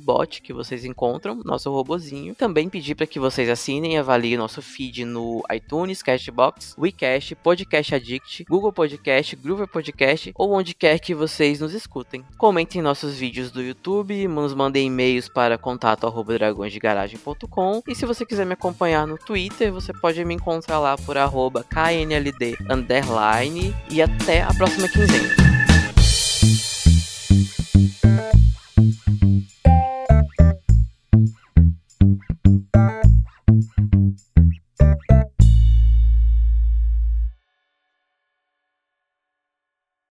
bot que vocês encontram, nosso robozinho. Também pedir para que vocês assinem e avaliem nosso feed no iTunes, Cashbox, WeCast, Podcast Addict, Google Podcast, Groover Podcast ou onde quer que vocês nos escutem. Comentem nossos vídeos do YouTube, nos mandem e-mails para contato arroba dragõesdegaragem.com KNLD.com. E se você quiser me acompanhar no Twitter, você pode me encontrar lá por arroba KNLD underline. E até a próxima quinzena.